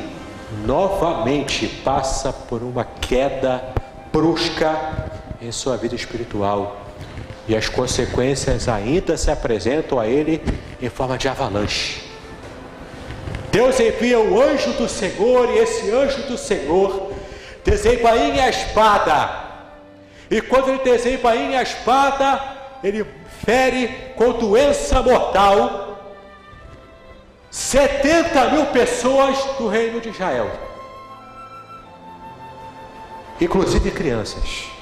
novamente passa por uma queda brusca em sua vida espiritual. E as consequências ainda se apresentam a ele em forma de avalanche. Deus envia o anjo do Senhor, e esse anjo do Senhor desembainha a espada. E quando ele desembainha a espada, ele fere com doença mortal 70 mil pessoas do reino de Israel, inclusive crianças.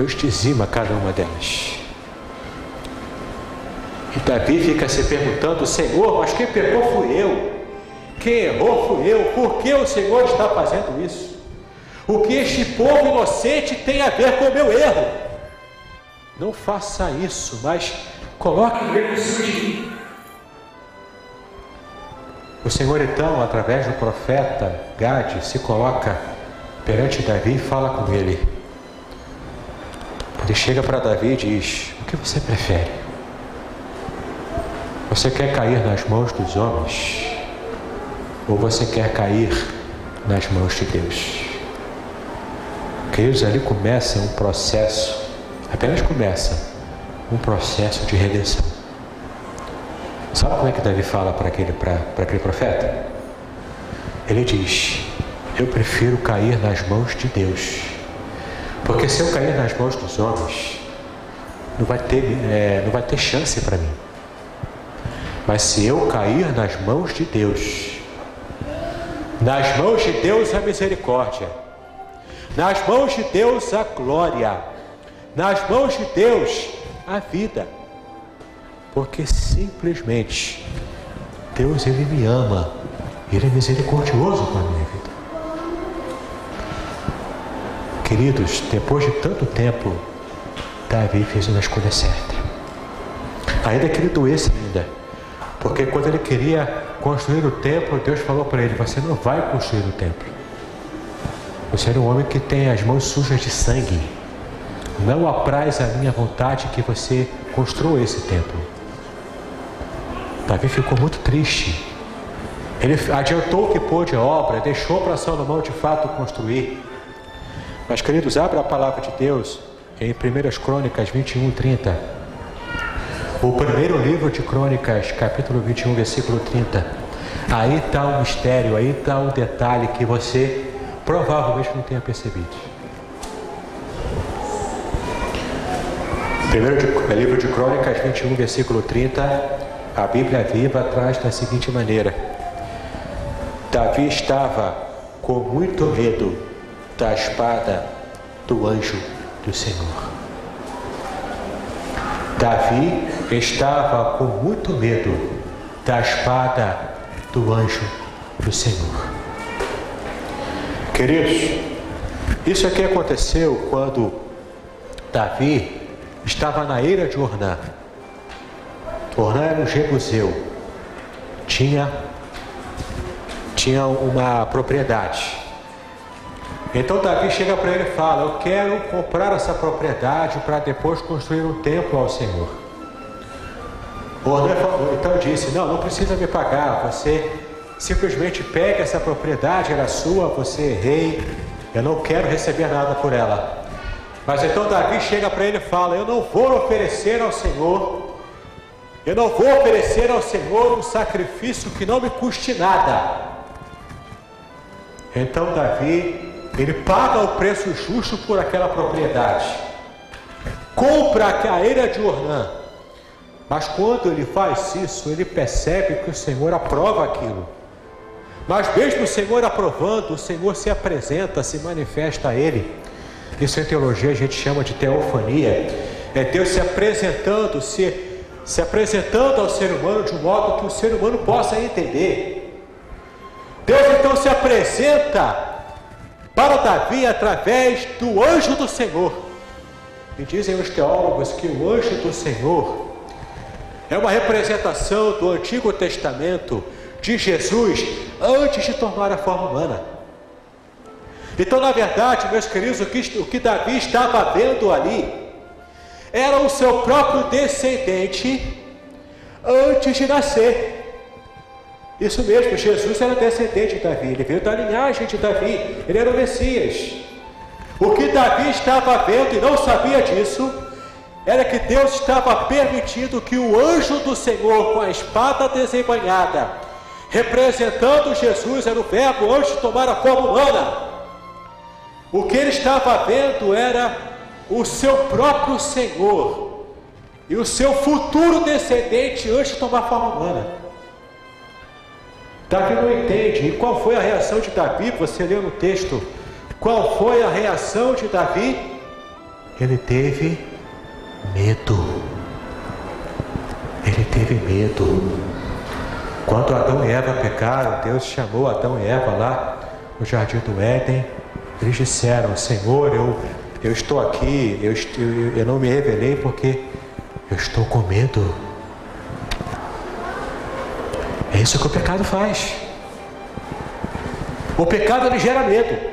Deus dizima cada uma delas. E Davi fica se perguntando: Senhor, mas quem pecou fui eu, quem errou fui eu, por que o Senhor está fazendo isso? O que este povo inocente tem a ver com o meu erro? Não faça isso, mas coloque o cima de mim. O Senhor então, através do profeta Gade, se coloca perante Davi e fala com ele. Ele chega para Davi e diz: O que você prefere? Você quer cair nas mãos dos homens? Ou você quer cair nas mãos de Deus? Queridos, ali começa um processo, apenas começa um processo de redenção. Sabe como é que Davi fala para aquele, aquele profeta? Ele diz: Eu prefiro cair nas mãos de Deus, porque se eu cair nas mãos dos homens, não vai ter, é, não vai ter chance para mim. Mas se eu cair nas mãos de Deus, nas mãos de Deus a misericórdia, nas mãos de Deus a glória, nas mãos de Deus a vida porque simplesmente Deus ele me ama, ele é misericordioso com Queridos, depois de tanto tempo, Davi fez uma escolha certa. Ainda que ele doesse ainda, porque quando ele queria construir o templo, Deus falou para ele: Você não vai construir o templo. Você é um homem que tem as mãos sujas de sangue. Não apraz a minha vontade que você construa esse templo. Davi ficou muito triste. Ele adiantou o que pôde a obra, deixou para Salomão de fato construir. Mas, queridos, abra a palavra de Deus em 1 Crônicas 21, 30. O primeiro livro de Crônicas, capítulo 21, versículo 30. Aí está o mistério, aí está o detalhe que você provavelmente não tenha percebido. Primeiro livro de Crônicas 21, versículo 30. A Bíblia Viva traz da seguinte maneira: Davi estava com muito medo da espada do anjo do Senhor. Davi estava com muito medo da espada do anjo do Senhor. Queridos, isso aqui aconteceu quando Davi estava na eira de Orná. Ornã era um jebuseu. Tinha, tinha uma propriedade. Então Davi chega para ele e fala: Eu quero comprar essa propriedade para depois construir um templo ao Senhor. Ornã então disse: Não, não precisa me pagar. Você simplesmente pega essa propriedade, era sua, você é rei. Eu não quero receber nada por ela. Mas então Davi chega para ele e fala: Eu não vou oferecer ao Senhor eu não vou oferecer ao Senhor um sacrifício que não me custe nada. Então Davi Ele paga o preço justo por aquela propriedade. Compra a ilha de Ornã. Mas quando ele faz isso, ele percebe que o Senhor aprova aquilo. Mas mesmo o Senhor aprovando, o Senhor se apresenta, se manifesta a ele. Isso em teologia a gente chama de teofania. É Deus se apresentando, se, se apresentando ao ser humano de um modo que o ser humano possa entender. Deus então se apresenta para Davi através do anjo do Senhor. E dizem os teólogos que o anjo do Senhor é uma representação do Antigo Testamento de Jesus antes de tomar a forma humana. Então, na verdade, meus queridos, o que, o que Davi estava vendo ali era o seu próprio descendente antes de nascer. Isso mesmo, Jesus era descendente de Davi, ele veio da linhagem de Davi, ele era o Messias. O que Davi estava vendo e não sabia disso, era que Deus estava permitindo que o anjo do Senhor, com a espada desembanhada, representando Jesus, era o verbo antes de tomar a forma humana. O que ele estava vendo era o seu próprio Senhor e o seu futuro descendente antes de tomar forma humana. Davi não entende. E qual foi a reação de Davi? Você leu no texto. Qual foi a reação de Davi? Ele teve medo. Ele teve medo. Quando Adão e Eva pecaram, Deus chamou Adão e Eva lá no jardim do Éden. Eles disseram: Senhor, eu, eu estou aqui, eu, eu, eu não me revelei porque eu estou com medo. É isso que o pecado faz. O pecado ele gera medo.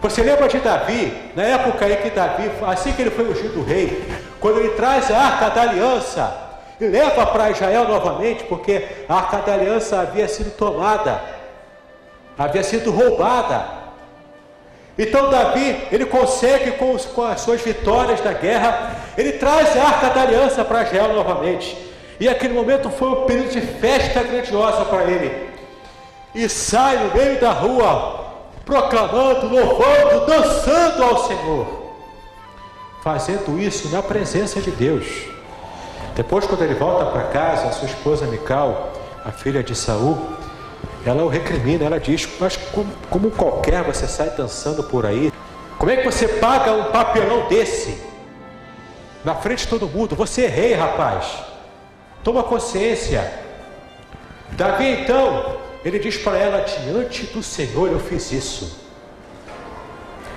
Você lembra de Davi, na época em que Davi, assim que ele foi ungido rei, quando ele traz a arca da aliança e leva para Israel novamente, porque a arca da aliança havia sido tomada, havia sido roubada. Então Davi, ele consegue com, com as suas vitórias da guerra, ele traz a arca da aliança para Israel novamente. E aquele momento foi um período de festa grandiosa para ele. E sai no meio da rua, proclamando, louvando, dançando ao Senhor. Fazendo isso na presença de Deus. Depois, quando ele volta para casa, a sua esposa Mical, a filha de Saul, ela o recrimina, ela diz, mas como, como qualquer você sai dançando por aí? Como é que você paga um papelão desse? Na frente de todo mundo, você é rei, rapaz. Toma consciência. Davi então, ele diz para ela: Diante do Senhor eu fiz isso.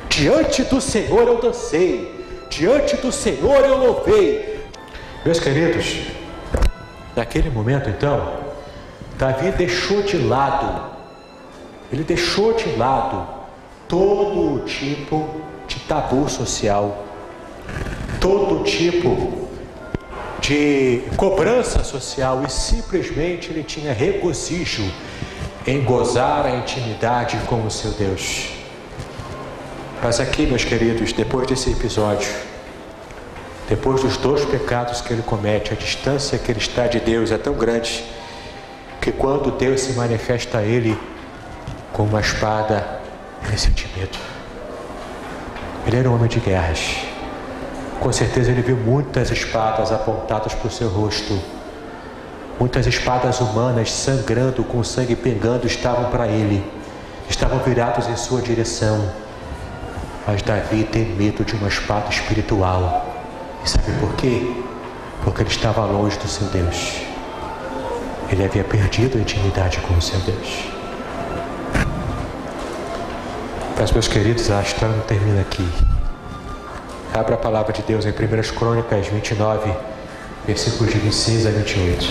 Diante do Senhor eu dancei. Diante do Senhor eu louvei. Meus queridos, naquele momento então, Davi deixou de lado, ele deixou de lado todo tipo de tabu social, todo tipo de cobrança social e simplesmente ele tinha regozijo em gozar a intimidade com o seu Deus. Mas aqui, meus queridos, depois desse episódio, depois dos dois pecados que ele comete, a distância que ele está de Deus é tão grande que quando Deus se manifesta a ele com uma espada, ele sente medo. Ele era um homem de guerras. Com certeza ele viu muitas espadas apontadas para o seu rosto. Muitas espadas humanas sangrando, com sangue pingando, estavam para ele, estavam virados em sua direção. Mas Davi tem medo de uma espada espiritual. E sabe por quê? Porque ele estava longe do seu Deus. Ele havia perdido a intimidade com o seu Deus. Mas, meus queridos, a história não termina aqui. Abra a palavra de Deus em 1 Crônicas 29, versículos de 26 a 28.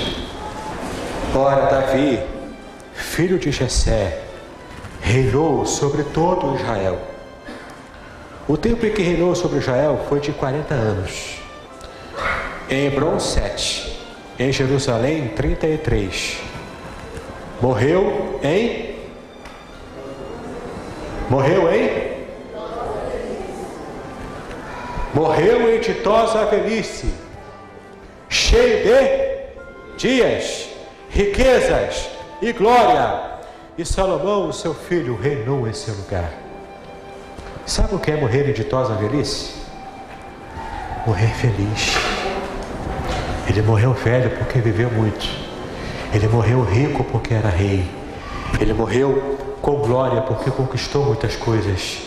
Ora, Davi, filho de Jessé, reinou sobre todo Israel. O tempo em que reinou sobre Israel foi de 40 anos. Em Hebron, 7. Em Jerusalém, 33. Morreu em. Morreu em morreu em ditosa velhice, cheio de dias, riquezas e glória. E Salomão, seu filho, reinou em seu lugar. Sabe o que é morrer em ditosa velhice? Morrer feliz. Ele morreu velho porque viveu muito. Ele morreu rico porque era rei. Ele morreu com glória porque conquistou muitas coisas.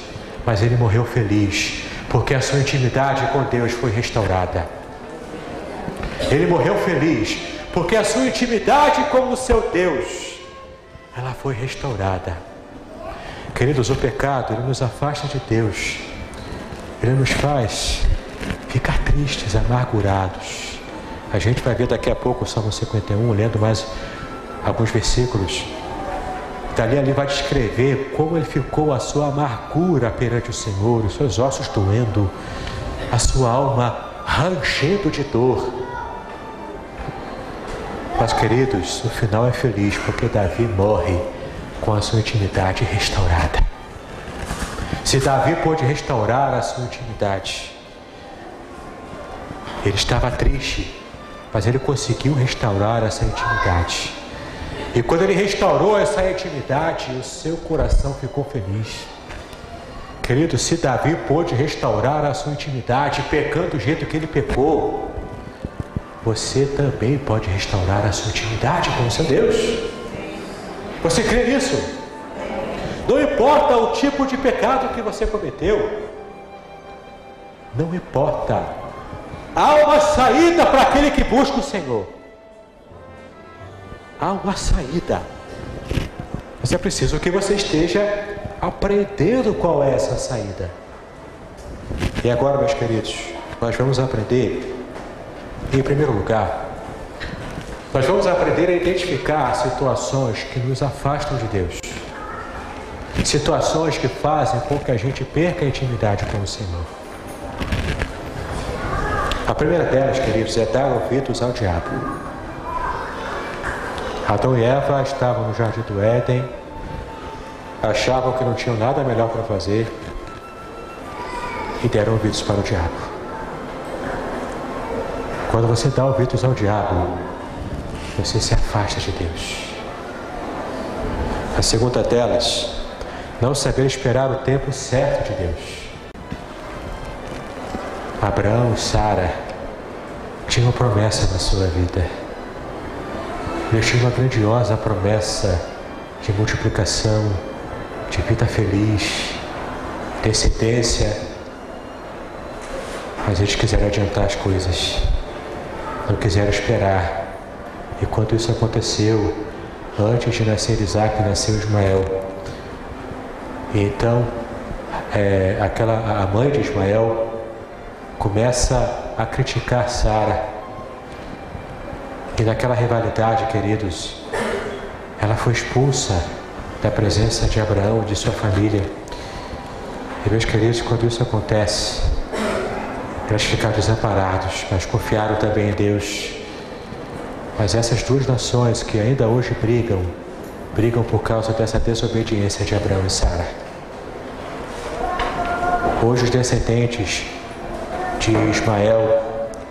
Mas ele morreu feliz porque a sua intimidade com Deus foi restaurada. Ele morreu feliz porque a sua intimidade com o seu Deus ela foi restaurada. Queridos, o pecado ele nos afasta de Deus. Ele nos faz ficar tristes, amargurados. A gente vai ver daqui a pouco o Salmo 51, lendo mais alguns versículos. Dali ali vai descrever como ele ficou a sua amargura perante o Senhor, os seus ossos doendo, a sua alma ranchendo de dor. Mas, queridos, o final é feliz porque Davi morre com a sua intimidade restaurada. Se Davi pôde restaurar a sua intimidade, ele estava triste, mas ele conseguiu restaurar essa intimidade. E quando ele restaurou essa intimidade, o seu coração ficou feliz. Querido, se Davi pôde restaurar a sua intimidade, pecando do jeito que ele pecou, você também pode restaurar a sua intimidade com o seu Deus. Você crê nisso? Não importa o tipo de pecado que você cometeu, não importa. Há uma saída para aquele que busca o Senhor. Há uma saída. Mas é preciso que você esteja aprendendo qual é essa saída. E agora, meus queridos, nós vamos aprender, em primeiro lugar, nós vamos aprender a identificar situações que nos afastam de Deus. Situações que fazem com que a gente perca a intimidade com o Senhor. A primeira delas, queridos, é dar ouvidos ao diabo. Adão e Eva estavam no jardim do Éden, achavam que não tinham nada melhor para fazer e deram ouvidos para o diabo. Quando você dá ouvidos ao diabo, você se afasta de Deus. A segunda delas, não saber esperar o tempo certo de Deus. Abraão e Sara tinham promessa na sua vida. Tinham uma grandiosa promessa de multiplicação, de vida feliz, descendência. Mas eles quiseram adiantar as coisas, não quiseram esperar e quando isso aconteceu, antes de nascer Isaac, nasceu Ismael. E então, é, aquela, a mãe de Ismael começa a criticar Sara. E naquela rivalidade, queridos, ela foi expulsa da presença de Abraão e de sua família. E meus queridos, quando isso acontece, elas ficaram desamparados, mas confiaram também em Deus. Mas essas duas nações que ainda hoje brigam, brigam por causa dessa desobediência de Abraão e Sara. Hoje os descendentes de Ismael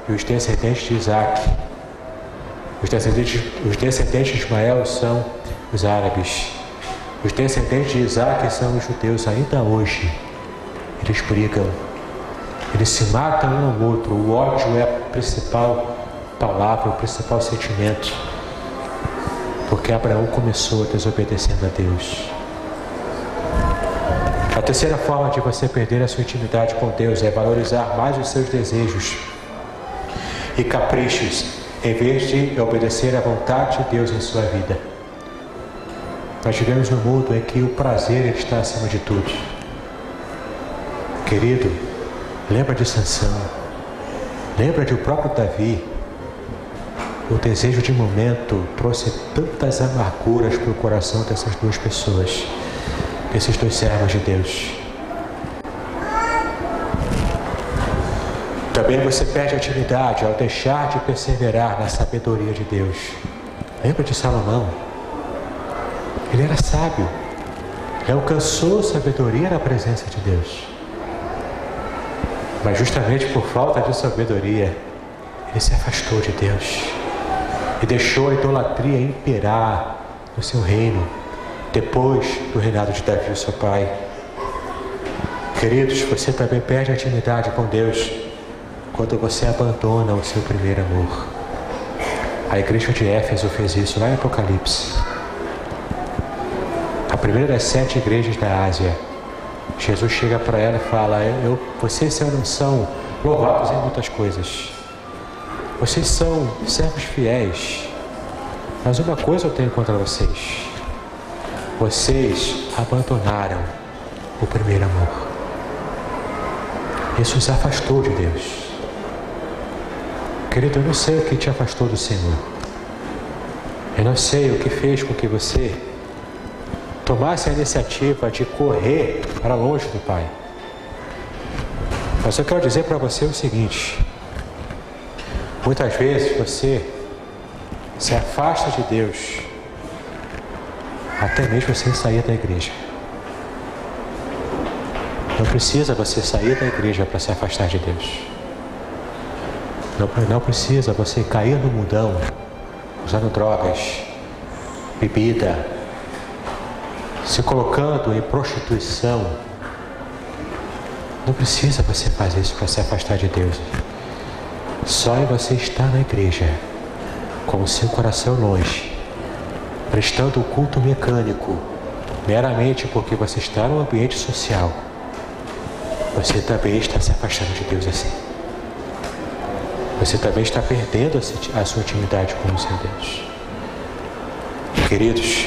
e os descendentes de Isaac, os descendentes, os descendentes de Ismael são os árabes, os descendentes de Isaac são os judeus ainda hoje. Eles brigam, eles se matam um ao outro, o ódio é a principal palavra, o principal sentimento. Porque Abraão começou desobedecendo a Deus. A terceira forma de você perder a sua intimidade com Deus é valorizar mais os seus desejos e caprichos em vez de obedecer à vontade de Deus em sua vida. Nós vivemos num mundo em que o prazer está acima de tudo. Querido, lembra de Sansão, lembra de o próprio Davi, o desejo de momento trouxe tantas amarguras para o coração dessas duas pessoas, desses dois servos de Deus. Também você perde atividade ao deixar de perseverar na sabedoria de Deus. Lembra de Salomão? Ele era sábio, ele alcançou sabedoria na presença de Deus. Mas justamente por falta de sabedoria, ele se afastou de Deus e deixou a idolatria imperar no seu reino, depois do reinado de Davi, seu pai. Queridos, você também perde a intimidade com Deus quando você abandona o seu primeiro amor. A igreja de Éfeso fez isso lá em Apocalipse. A primeira das sete igrejas da Ásia. Jesus chega para ela e fala: eu, Vocês não são louvados em muitas coisas. Vocês são servos fiéis. Mas uma coisa eu tenho contra vocês: vocês abandonaram o primeiro amor. Isso os afastou de Deus. Querido, eu não sei o que te afastou do Senhor. Eu não sei o que fez com que você tomasse a iniciativa de correr para longe do Pai. Mas eu quero dizer para você o seguinte: muitas vezes você se afasta de Deus, até mesmo sem sair da igreja. Não precisa você sair da igreja para se afastar de Deus. Não, não precisa você cair no mundão usando drogas, bebida, se colocando em prostituição. Não precisa você fazer isso para se afastar de Deus. Só em você estar na igreja, com o seu coração longe, prestando o culto mecânico, meramente porque você está no ambiente social você também está se afastando de Deus assim. Você também está perdendo a sua intimidade com o seu Deus. Queridos,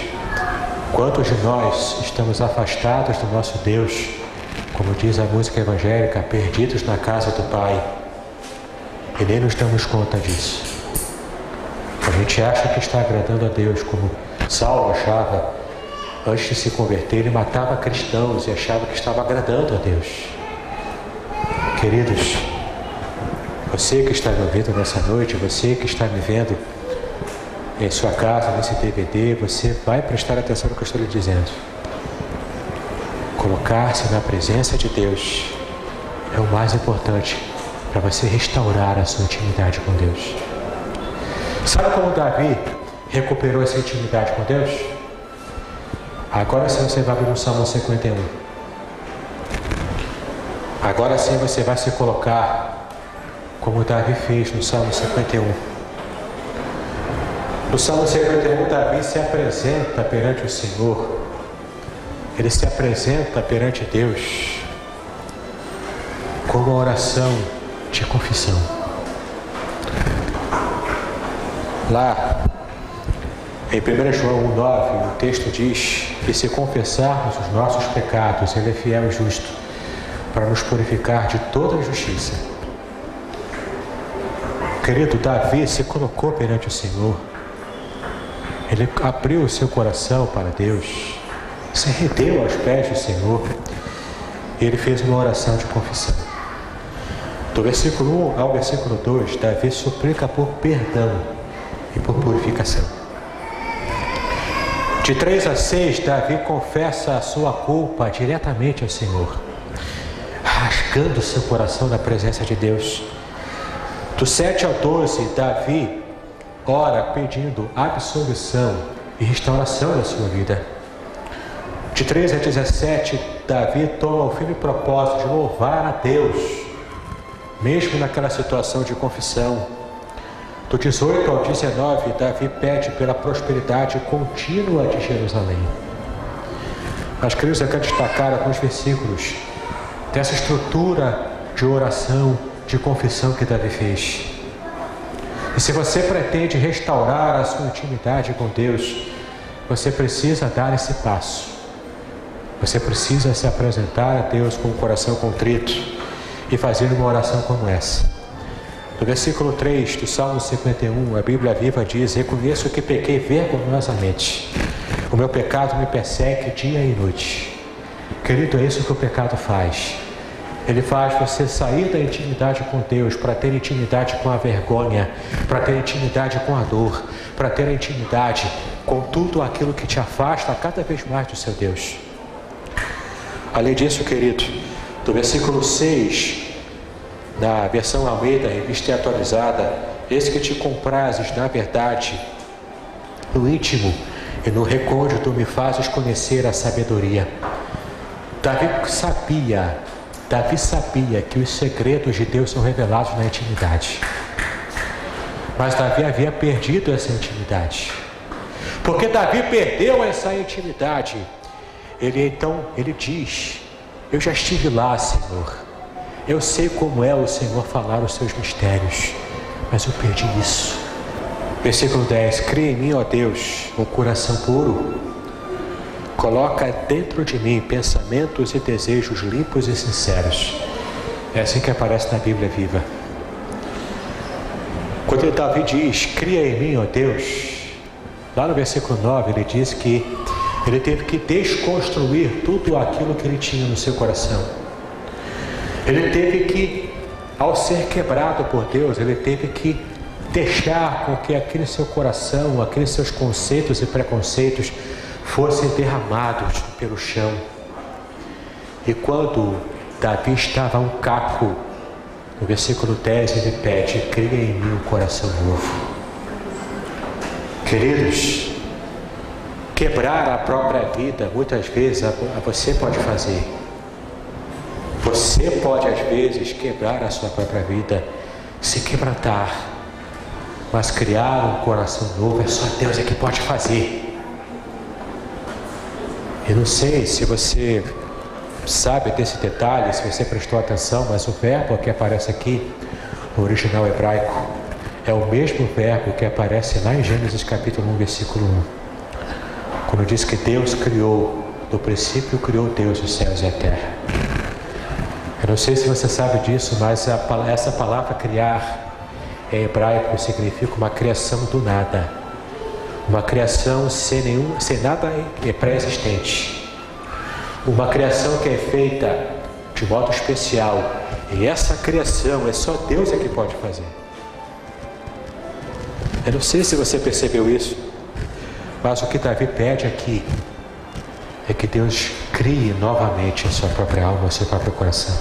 quantos de nós estamos afastados do nosso Deus, como diz a música evangélica, perdidos na casa do Pai, e nem nos damos conta disso. A gente acha que está agradando a Deus, como Saulo achava antes de se converter, ele matava cristãos e achava que estava agradando a Deus. Queridos, você que está me ouvindo nessa noite, você que está me vendo em sua casa, nesse DVD, você vai prestar atenção no que eu estou lhe dizendo. Colocar-se na presença de Deus é o mais importante para você restaurar a sua intimidade com Deus. Sabe como Davi recuperou essa intimidade com Deus? Agora sim você vai abrir no Salmo 51. Agora sim você vai se colocar como Davi fez no Salmo 51. No Salmo 51, Davi se apresenta perante o Senhor. Ele se apresenta perante Deus com uma oração de confissão. Lá em 1 João 1,9, o texto diz que se confessarmos os nossos pecados, Ele é fiel e justo para nos purificar de toda injustiça. Querido, Davi se colocou perante o Senhor. Ele abriu o seu coração para Deus, se rendeu aos pés do Senhor. E ele fez uma oração de confissão. Do versículo 1 ao versículo 2, Davi suplica por perdão e por purificação. De 3 a 6, Davi confessa a sua culpa diretamente ao Senhor rasgando seu coração na presença de Deus. Do 7 ao 12, Davi ora pedindo absolvição e restauração da sua vida. De 13 a 17, Davi toma o firme propósito de louvar a Deus, mesmo naquela situação de confissão. Do 18 ao 19, Davi pede pela prosperidade contínua de Jerusalém. Mas queridos, eu quero destacar alguns versículos dessa estrutura de oração, de confissão que Davi fez. E se você pretende restaurar a sua intimidade com Deus, você precisa dar esse passo. Você precisa se apresentar a Deus com o coração contrito e fazer uma oração como essa. No versículo 3 do Salmo 51, a Bíblia Viva diz: Reconheço que pequei vergonhosamente. O meu pecado me persegue dia e noite. Querido, é isso que o pecado faz. Ele faz você sair da intimidade com Deus para ter intimidade com a vergonha, para ter intimidade com a dor, para ter intimidade com tudo aquilo que te afasta cada vez mais do seu Deus. Além disso, querido, do versículo 6, na versão Almeida, revista atualizada, esse que te comprases, na verdade, no íntimo e no recôndito me fazes conhecer a sabedoria. Davi sabia Davi sabia que os segredos de Deus são revelados na intimidade. Mas Davi havia perdido essa intimidade. Porque Davi perdeu essa intimidade. Ele então, ele diz: Eu já estive lá, Senhor. Eu sei como é o Senhor falar os seus mistérios, mas eu perdi isso. Versículo 10: Cria em mim, ó Deus, um coração puro Coloca dentro de mim pensamentos e desejos limpos e sinceros. É assim que aparece na Bíblia viva. Quando Davi diz, cria em mim, ó Deus, lá no versículo 9 ele diz que ele teve que desconstruir tudo aquilo que ele tinha no seu coração. Ele teve que, ao ser quebrado por Deus, ele teve que deixar com que aquele seu coração, aqueles seus conceitos e preconceitos fossem derramados pelo chão. E quando Davi estava um caco, no versículo 10 ele pede: Cria em mim um coração novo. Queridos, quebrar a própria vida, muitas vezes você pode fazer. Você pode, às vezes, quebrar a sua própria vida, se quebrantar, mas criar um coração novo é só Deus é que pode fazer. Eu não sei se você sabe desse detalhe, se você prestou atenção, mas o verbo que aparece aqui, no original hebraico, é o mesmo verbo que aparece lá em Gênesis capítulo 1, versículo 1. Quando diz que Deus criou, no princípio criou Deus os céus e a terra. Eu não sei se você sabe disso, mas a, essa palavra criar em hebraico significa uma criação do nada uma criação sem, nenhum, sem nada é pré-existente. Uma criação que é feita de modo especial. E essa criação é só Deus é que pode fazer. Eu não sei se você percebeu isso, mas o que Davi pede aqui é que Deus crie novamente a sua própria alma, o seu próprio coração.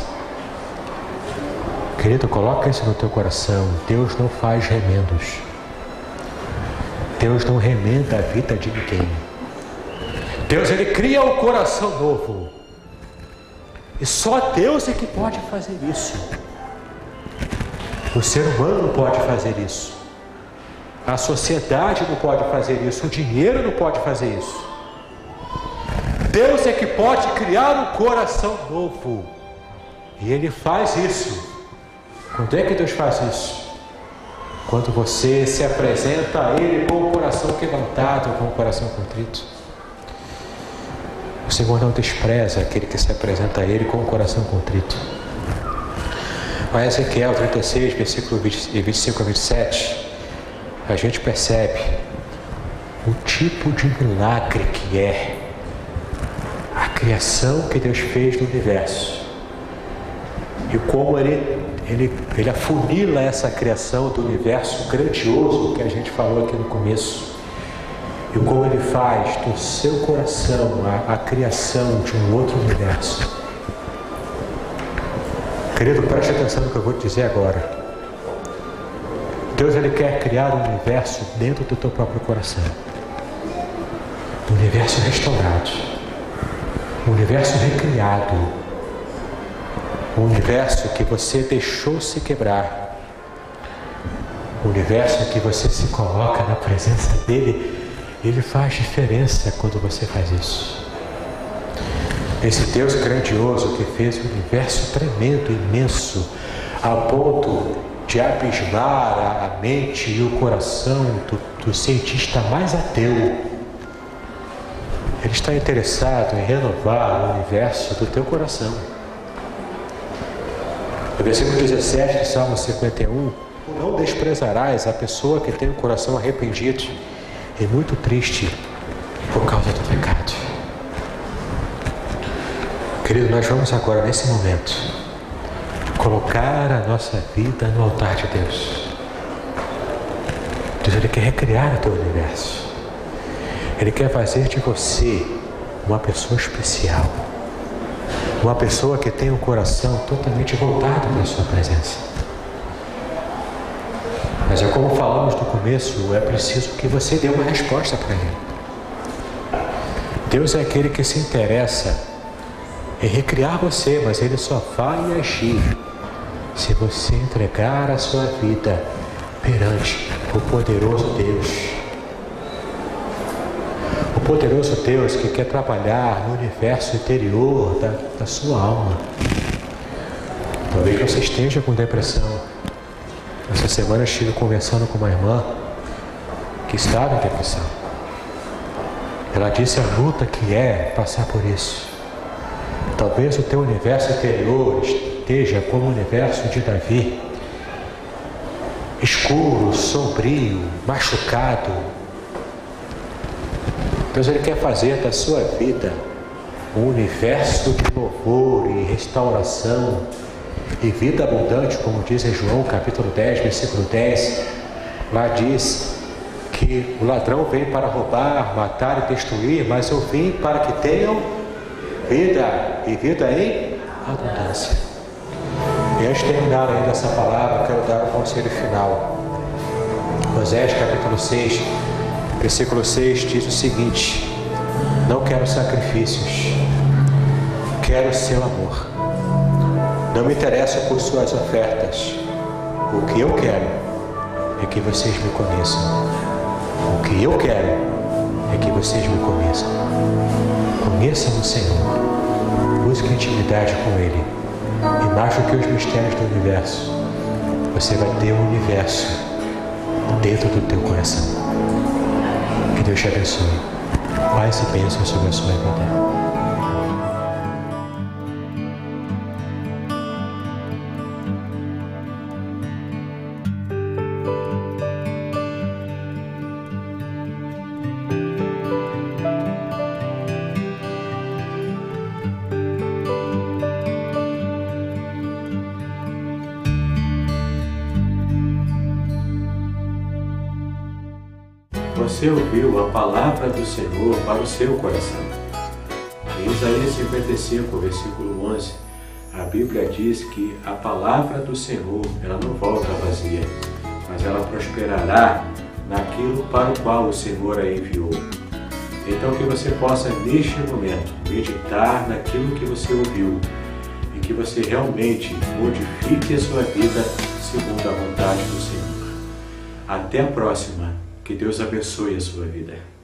Querido, coloca isso no teu coração. Deus não faz remendos. Deus não remenda a vida de ninguém. Deus ele cria o um coração novo. E só Deus é que pode fazer isso. O ser humano não pode fazer isso. A sociedade não pode fazer isso. O dinheiro não pode fazer isso. Deus é que pode criar um coração novo. E Ele faz isso. Quando é que Deus faz isso? Quando você se apresenta a Ele com o coração quebrantado, com o coração contrito. O Senhor não despreza aquele que se apresenta a Ele com o coração contrito. Mas Ezequiel 36, versículo 20, 25 a 27, a gente percebe o tipo de milagre que é a criação que Deus fez no universo e como Ele ele, ele afunila essa criação do universo grandioso que a gente falou aqui no começo. E como ele faz do seu coração a, a criação de um outro universo. Querido, preste atenção no que eu vou te dizer agora. Deus ele quer criar um universo dentro do teu próprio coração. Um universo restaurado. Um universo recriado o universo que você deixou se quebrar, o universo que você se coloca na presença dele, ele faz diferença quando você faz isso. Esse Deus grandioso que fez um universo tremendo, imenso, a ponto de abismar a mente e o coração do, do cientista mais ateu. Ele está interessado em renovar o universo do teu coração. No versículo 17 de Salmo 51, não desprezarás a pessoa que tem o coração arrependido e muito triste por causa do pecado. Querido, nós vamos agora, nesse momento, colocar a nossa vida no altar de Deus. Deus ele quer recriar o teu universo. Ele quer fazer de você uma pessoa especial. Uma pessoa que tem o coração totalmente voltado para a sua presença. Mas é como falamos no começo, é preciso que você dê uma resposta para Ele. Deus é aquele que se interessa em recriar você, mas ele só vai agir se você entregar a sua vida perante o poderoso Deus. Poderoso Deus que quer trabalhar no universo interior da, da sua alma. Talvez você esteja com depressão. Essa semana eu estive conversando com uma irmã que estava em depressão. Ela disse a luta que é passar por isso. Talvez o teu universo interior esteja como o universo de Davi, escuro, sombrio, machucado. Deus ele quer fazer da sua vida um universo de louvor e restauração e vida abundante, como diz em João capítulo 10, versículo 10. Lá diz que o ladrão vem para roubar, matar e destruir, mas eu vim para que tenham vida e vida em abundância. E antes de terminar ainda essa palavra, quero dar um conselho final. Moisés capítulo 6, versículo 6 diz o seguinte: Não quero sacrifícios, quero seu amor. Não me interessa por suas ofertas. O que eu quero é que vocês me conheçam. O que eu quero é que vocês me conheçam. Conheçam o Senhor. Busque intimidade com Ele. E mais do que os mistérios do universo, você vai ter o um universo dentro do teu coração. Deus te abençoe. Paz e bênção sobre a sua vida. Senhor para o seu coração. Em Isaías 55, versículo 11, a Bíblia diz que a palavra do Senhor ela não volta vazia, mas ela prosperará naquilo para o qual o Senhor a enviou. Então que você possa neste momento meditar naquilo que você ouviu e que você realmente modifique a sua vida segundo a vontade do Senhor. Até a próxima. Que Deus abençoe a sua vida.